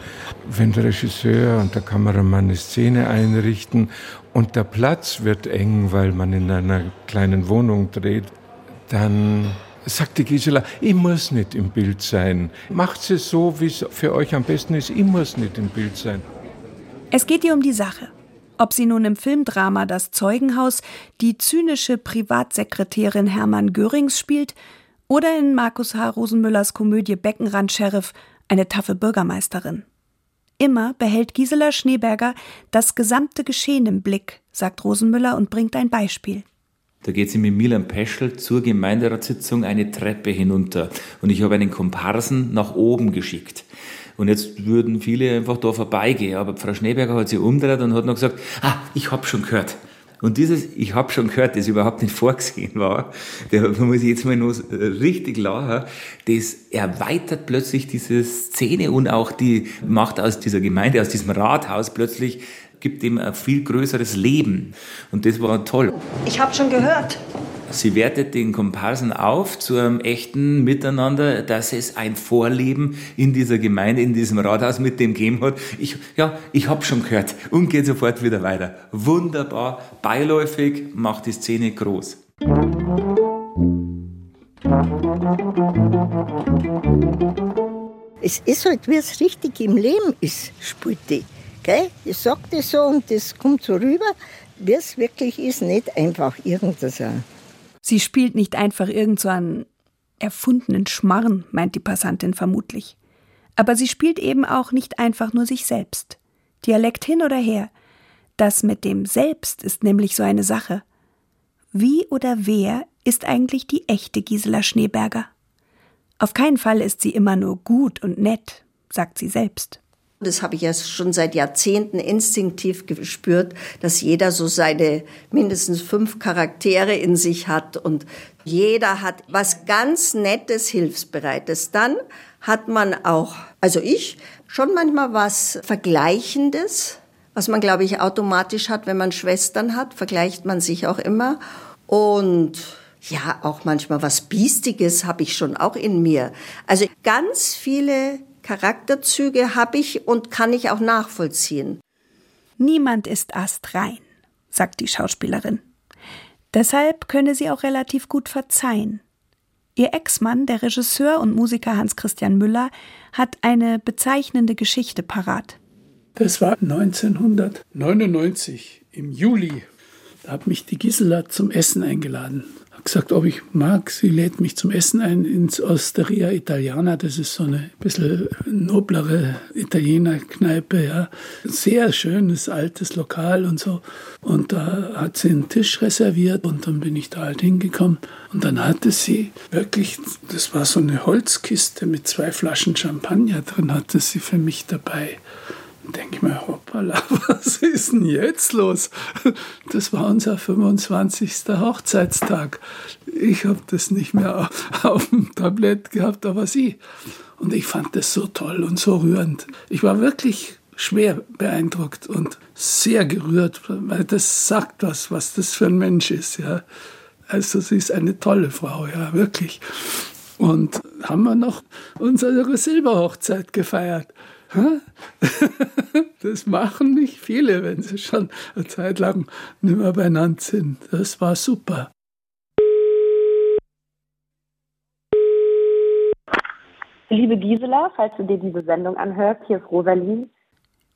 wenn der Regisseur und der Kameramann eine Szene einrichten und der Platz wird eng, weil man in einer kleinen Wohnung dreht, dann sagt die Gisela, ich muss nicht im Bild sein. Macht es so, wie es für euch am besten ist. Ich muss nicht im Bild sein. Es geht ihr um die Sache. Ob sie nun im Filmdrama Das Zeugenhaus die zynische Privatsekretärin Hermann Görings spielt oder in Markus H. Rosenmüllers Komödie Beckenrand-Sheriff eine taffe Bürgermeisterin. Immer behält Gisela Schneeberger das gesamte Geschehen im Blick, sagt Rosenmüller und bringt ein Beispiel. Da geht sie mit Milan Peschel zur Gemeinderatssitzung eine Treppe hinunter und ich habe einen Komparsen nach oben geschickt. Und jetzt würden viele einfach da vorbeigehen. Aber Frau Schneeberger hat sich umgedreht und hat noch gesagt, ah, ich hab schon gehört. Und dieses Ich hab schon gehört, das überhaupt nicht vorgesehen war, da muss ich jetzt mal noch richtig lachen, das erweitert plötzlich diese Szene und auch die macht aus dieser Gemeinde, aus diesem Rathaus plötzlich, gibt dem ein viel größeres Leben. Und das war toll. Ich hab schon gehört. Sie wertet den Komparsen auf zu einem echten Miteinander, dass es ein Vorleben in dieser Gemeinde, in diesem Rathaus mit dem gegeben hat. Ich, ja, ich habe schon gehört und geht sofort wieder weiter. Wunderbar, beiläufig, macht die Szene groß. Es ist halt, wie es richtig im Leben ist, spielt die. Gell? Ich sage das so und das kommt so rüber, wie es wirklich ist, nicht einfach irgendwas. Sie spielt nicht einfach irgend so einen erfundenen Schmarrn, meint die Passantin vermutlich. Aber sie spielt eben auch nicht einfach nur sich selbst. Dialekt hin oder her. Das mit dem Selbst ist nämlich so eine Sache. Wie oder wer ist eigentlich die echte Gisela Schneeberger? Auf keinen Fall ist sie immer nur gut und nett, sagt sie selbst. Das habe ich ja schon seit Jahrzehnten instinktiv gespürt, dass jeder so seine mindestens fünf Charaktere in sich hat und jeder hat was ganz Nettes, Hilfsbereites. Dann hat man auch, also ich, schon manchmal was Vergleichendes, was man, glaube ich, automatisch hat, wenn man Schwestern hat, vergleicht man sich auch immer. Und ja, auch manchmal was Biestiges habe ich schon auch in mir. Also ganz viele Charakterzüge habe ich und kann ich auch nachvollziehen. Niemand ist astrein, sagt die Schauspielerin. Deshalb könne sie auch relativ gut verzeihen. Ihr Ex-Mann, der Regisseur und Musiker Hans Christian Müller, hat eine bezeichnende Geschichte parat. Das war 1999 im Juli. Da hat mich die Gisela zum Essen eingeladen gesagt, ob ich mag. Sie lädt mich zum Essen ein ins Osteria Italiana. Das ist so eine bisschen noblere Italienerkneipe. Ja. Sehr schönes, altes Lokal und so. Und da hat sie einen Tisch reserviert und dann bin ich da halt hingekommen. Und dann hatte sie wirklich, das war so eine Holzkiste mit zwei Flaschen Champagner drin, hatte sie für mich dabei denke ich mir, hoppala, was ist denn jetzt los? Das war unser 25. Hochzeitstag. Ich habe das nicht mehr auf dem Tablett gehabt, aber sie. Und ich fand das so toll und so rührend. Ich war wirklich schwer beeindruckt und sehr gerührt, weil das sagt was, was das für ein Mensch ist. Ja. Also sie ist eine tolle Frau, ja, wirklich. Und haben wir noch unsere Silberhochzeit gefeiert. Das machen nicht viele, wenn sie schon eine Zeit lang nicht mehr beieinander sind. Das war super. Liebe Gisela, falls du dir diese Sendung anhörst, hier ist Rosalie.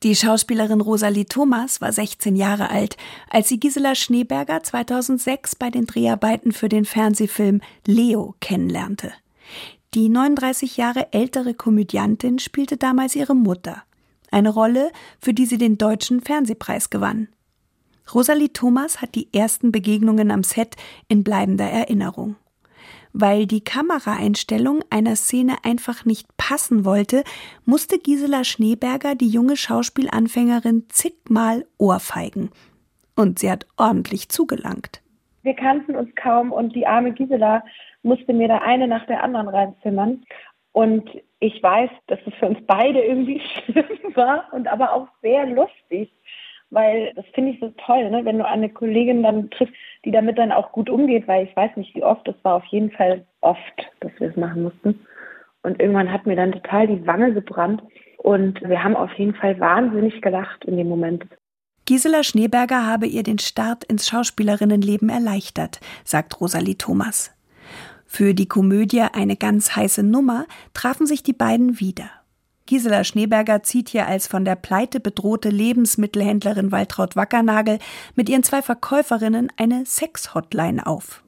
Die Schauspielerin Rosalie Thomas war 16 Jahre alt, als sie Gisela Schneeberger 2006 bei den Dreharbeiten für den Fernsehfilm Leo kennenlernte. Die 39 Jahre ältere Komödiantin spielte damals ihre Mutter, eine Rolle, für die sie den Deutschen Fernsehpreis gewann. Rosalie Thomas hat die ersten Begegnungen am Set in bleibender Erinnerung. Weil die Kameraeinstellung einer Szene einfach nicht passen wollte, musste Gisela Schneeberger die junge Schauspielanfängerin zigmal ohrfeigen. Und sie hat ordentlich zugelangt. Wir kannten uns kaum und die arme Gisela musste mir da eine nach der anderen reinzimmern. Und ich weiß, dass es für uns beide irgendwie schlimm war und aber auch sehr lustig. Weil das finde ich so toll, ne? wenn du eine Kollegin dann triffst, die damit dann auch gut umgeht, weil ich weiß nicht, wie oft, es war auf jeden Fall oft, dass wir es machen mussten. Und irgendwann hat mir dann total die Wange gebrannt und wir haben auf jeden Fall wahnsinnig gelacht in dem Moment. Gisela Schneeberger habe ihr den Start ins Schauspielerinnenleben erleichtert, sagt Rosalie Thomas. Für die Komödie Eine ganz heiße Nummer trafen sich die beiden wieder. Gisela Schneeberger zieht hier als von der Pleite bedrohte Lebensmittelhändlerin Waltraud Wackernagel mit ihren zwei Verkäuferinnen eine Sex-Hotline auf.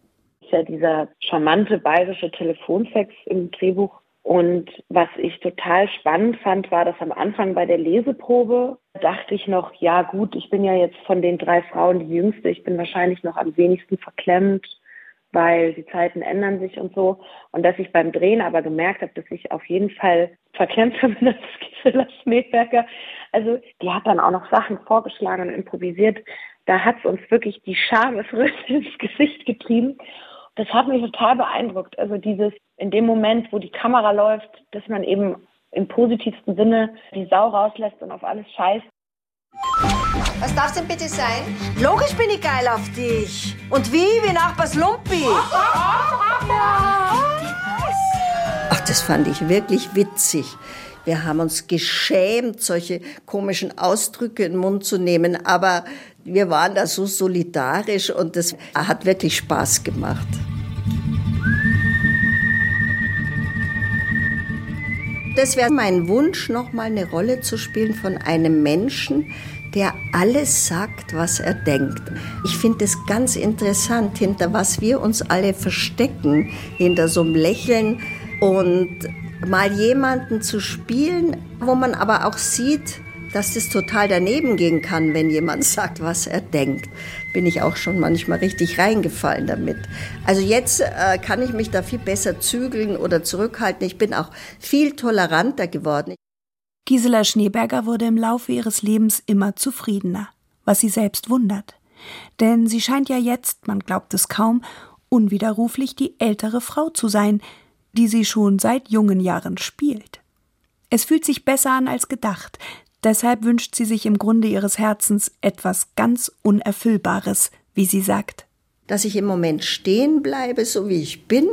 Ja dieser charmante bayerische Telefonsex im Drehbuch. Und was ich total spannend fand, war, dass am Anfang bei der Leseprobe dachte ich noch, ja gut, ich bin ja jetzt von den drei Frauen die jüngste, ich bin wahrscheinlich noch am wenigsten verklemmt weil die Zeiten ändern sich und so. Und dass ich beim Drehen aber gemerkt habe, dass ich auf jeden Fall habe mit Gisela Schneeberger. Also die hat dann auch noch Sachen vorgeschlagen und improvisiert. Da hat es uns wirklich die Schamesröte ins Gesicht getrieben. Das hat mich total beeindruckt. Also dieses, in dem Moment, wo die Kamera läuft, dass man eben im positivsten Sinne die Sau rauslässt und auf alles scheißt. Was darf's denn bitte sein? Logisch bin ich geil auf dich. Und wie? Wie Nachbars Lumpi. Ach, das fand ich wirklich witzig. Wir haben uns geschämt, solche komischen Ausdrücke in den Mund zu nehmen, aber wir waren da so solidarisch und das hat wirklich Spaß gemacht. Das wäre mein Wunsch, noch mal eine Rolle zu spielen von einem Menschen, der alles sagt, was er denkt. Ich finde es ganz interessant, hinter was wir uns alle verstecken, hinter so einem Lächeln und mal jemanden zu spielen, wo man aber auch sieht, dass das total daneben gehen kann, wenn jemand sagt, was er denkt. Bin ich auch schon manchmal richtig reingefallen damit. Also jetzt äh, kann ich mich da viel besser zügeln oder zurückhalten. Ich bin auch viel toleranter geworden. Gisela Schneeberger wurde im Laufe ihres Lebens immer zufriedener, was sie selbst wundert. Denn sie scheint ja jetzt, man glaubt es kaum, unwiderruflich die ältere Frau zu sein, die sie schon seit jungen Jahren spielt. Es fühlt sich besser an als gedacht, Deshalb wünscht sie sich im Grunde ihres Herzens etwas ganz Unerfüllbares, wie sie sagt. Dass ich im Moment stehen bleibe, so wie ich bin.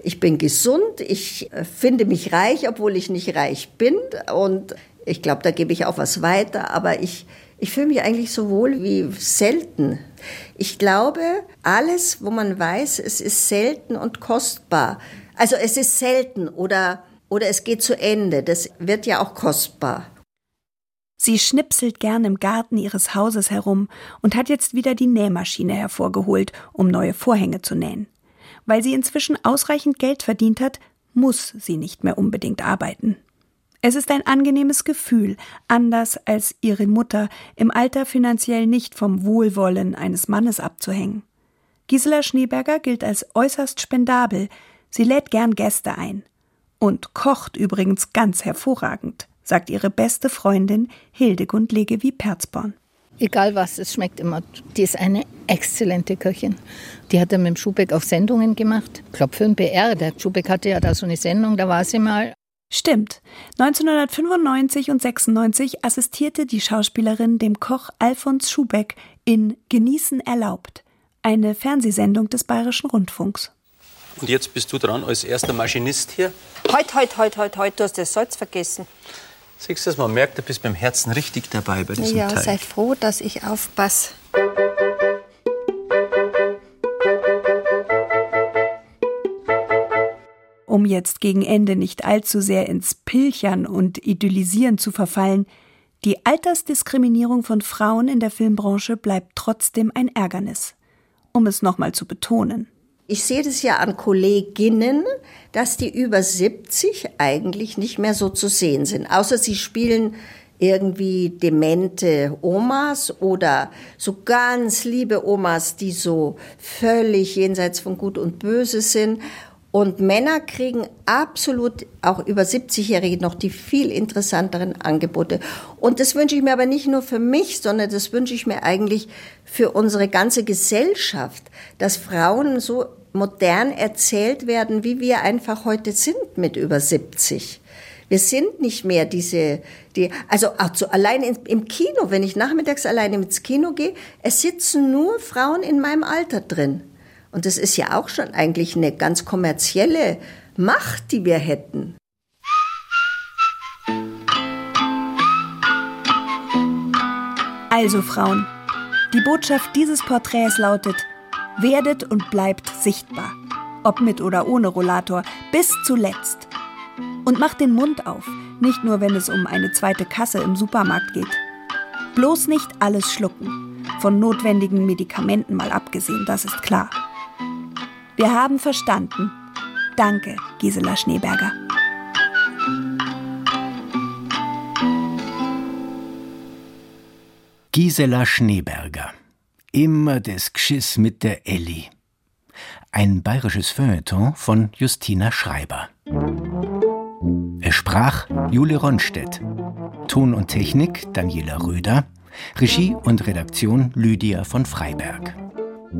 Ich bin gesund, ich äh, finde mich reich, obwohl ich nicht reich bin. Und ich glaube, da gebe ich auch was weiter. Aber ich, ich fühle mich eigentlich so wohl wie selten. Ich glaube, alles, wo man weiß, es ist selten und kostbar. Also es ist selten oder, oder es geht zu Ende. Das wird ja auch kostbar. Sie schnipselt gern im Garten ihres Hauses herum und hat jetzt wieder die Nähmaschine hervorgeholt, um neue Vorhänge zu nähen. Weil sie inzwischen ausreichend Geld verdient hat, muss sie nicht mehr unbedingt arbeiten. Es ist ein angenehmes Gefühl, anders als ihre Mutter, im Alter finanziell nicht vom Wohlwollen eines Mannes abzuhängen. Gisela Schneeberger gilt als äußerst spendabel, sie lädt gern Gäste ein. Und kocht übrigens ganz hervorragend sagt ihre beste Freundin Hildegund Legewie Perzborn. Egal was, es schmeckt immer. Die ist eine exzellente Köchin. Die hat er mit dem Schubeck auch Sendungen gemacht. Ich glaube für den BR. Der Schubeck hatte ja da so eine Sendung, da war sie mal. Stimmt. 1995 und 96 assistierte die Schauspielerin dem Koch Alfons Schubeck in Genießen erlaubt, eine Fernsehsendung des Bayerischen Rundfunks. Und jetzt bist du dran als erster Maschinist hier? Heut, heut, heut, heut, heut, du hast das Salz vergessen. Siehst du, man merkt, du bist beim Herzen richtig dabei bei diesem ja, Teig. sei froh, dass ich aufpasse. Um jetzt gegen Ende nicht allzu sehr ins Pilchern und Idyllisieren zu verfallen, die Altersdiskriminierung von Frauen in der Filmbranche bleibt trotzdem ein Ärgernis. Um es nochmal zu betonen. Ich sehe das ja an Kolleginnen, dass die über 70 eigentlich nicht mehr so zu sehen sind. Außer sie spielen irgendwie demente Omas oder so ganz liebe Omas, die so völlig jenseits von Gut und Böse sind. Und Männer kriegen absolut auch über 70-Jährige noch die viel interessanteren Angebote. Und das wünsche ich mir aber nicht nur für mich, sondern das wünsche ich mir eigentlich für unsere ganze Gesellschaft, dass Frauen so modern erzählt werden, wie wir einfach heute sind mit über 70. Wir sind nicht mehr diese, die, also also allein im Kino, wenn ich nachmittags alleine ins Kino gehe, es sitzen nur Frauen in meinem Alter drin. Und das ist ja auch schon eigentlich eine ganz kommerzielle Macht, die wir hätten. Also Frauen, die Botschaft dieses Porträts lautet, werdet und bleibt sichtbar. Ob mit oder ohne Rollator, bis zuletzt. Und macht den Mund auf, nicht nur wenn es um eine zweite Kasse im Supermarkt geht. Bloß nicht alles schlucken, von notwendigen Medikamenten mal abgesehen, das ist klar. Wir haben verstanden. Danke, Gisela Schneeberger. Gisela Schneeberger Immer des Gschiss mit der Elli. Ein bayerisches Feuilleton von Justina Schreiber. Es sprach Jule Ronstedt. Ton und Technik Daniela Röder. Regie und Redaktion Lydia von Freiberg.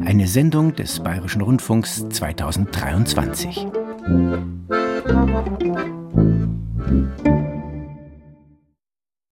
Eine Sendung des Bayerischen Rundfunks 2023.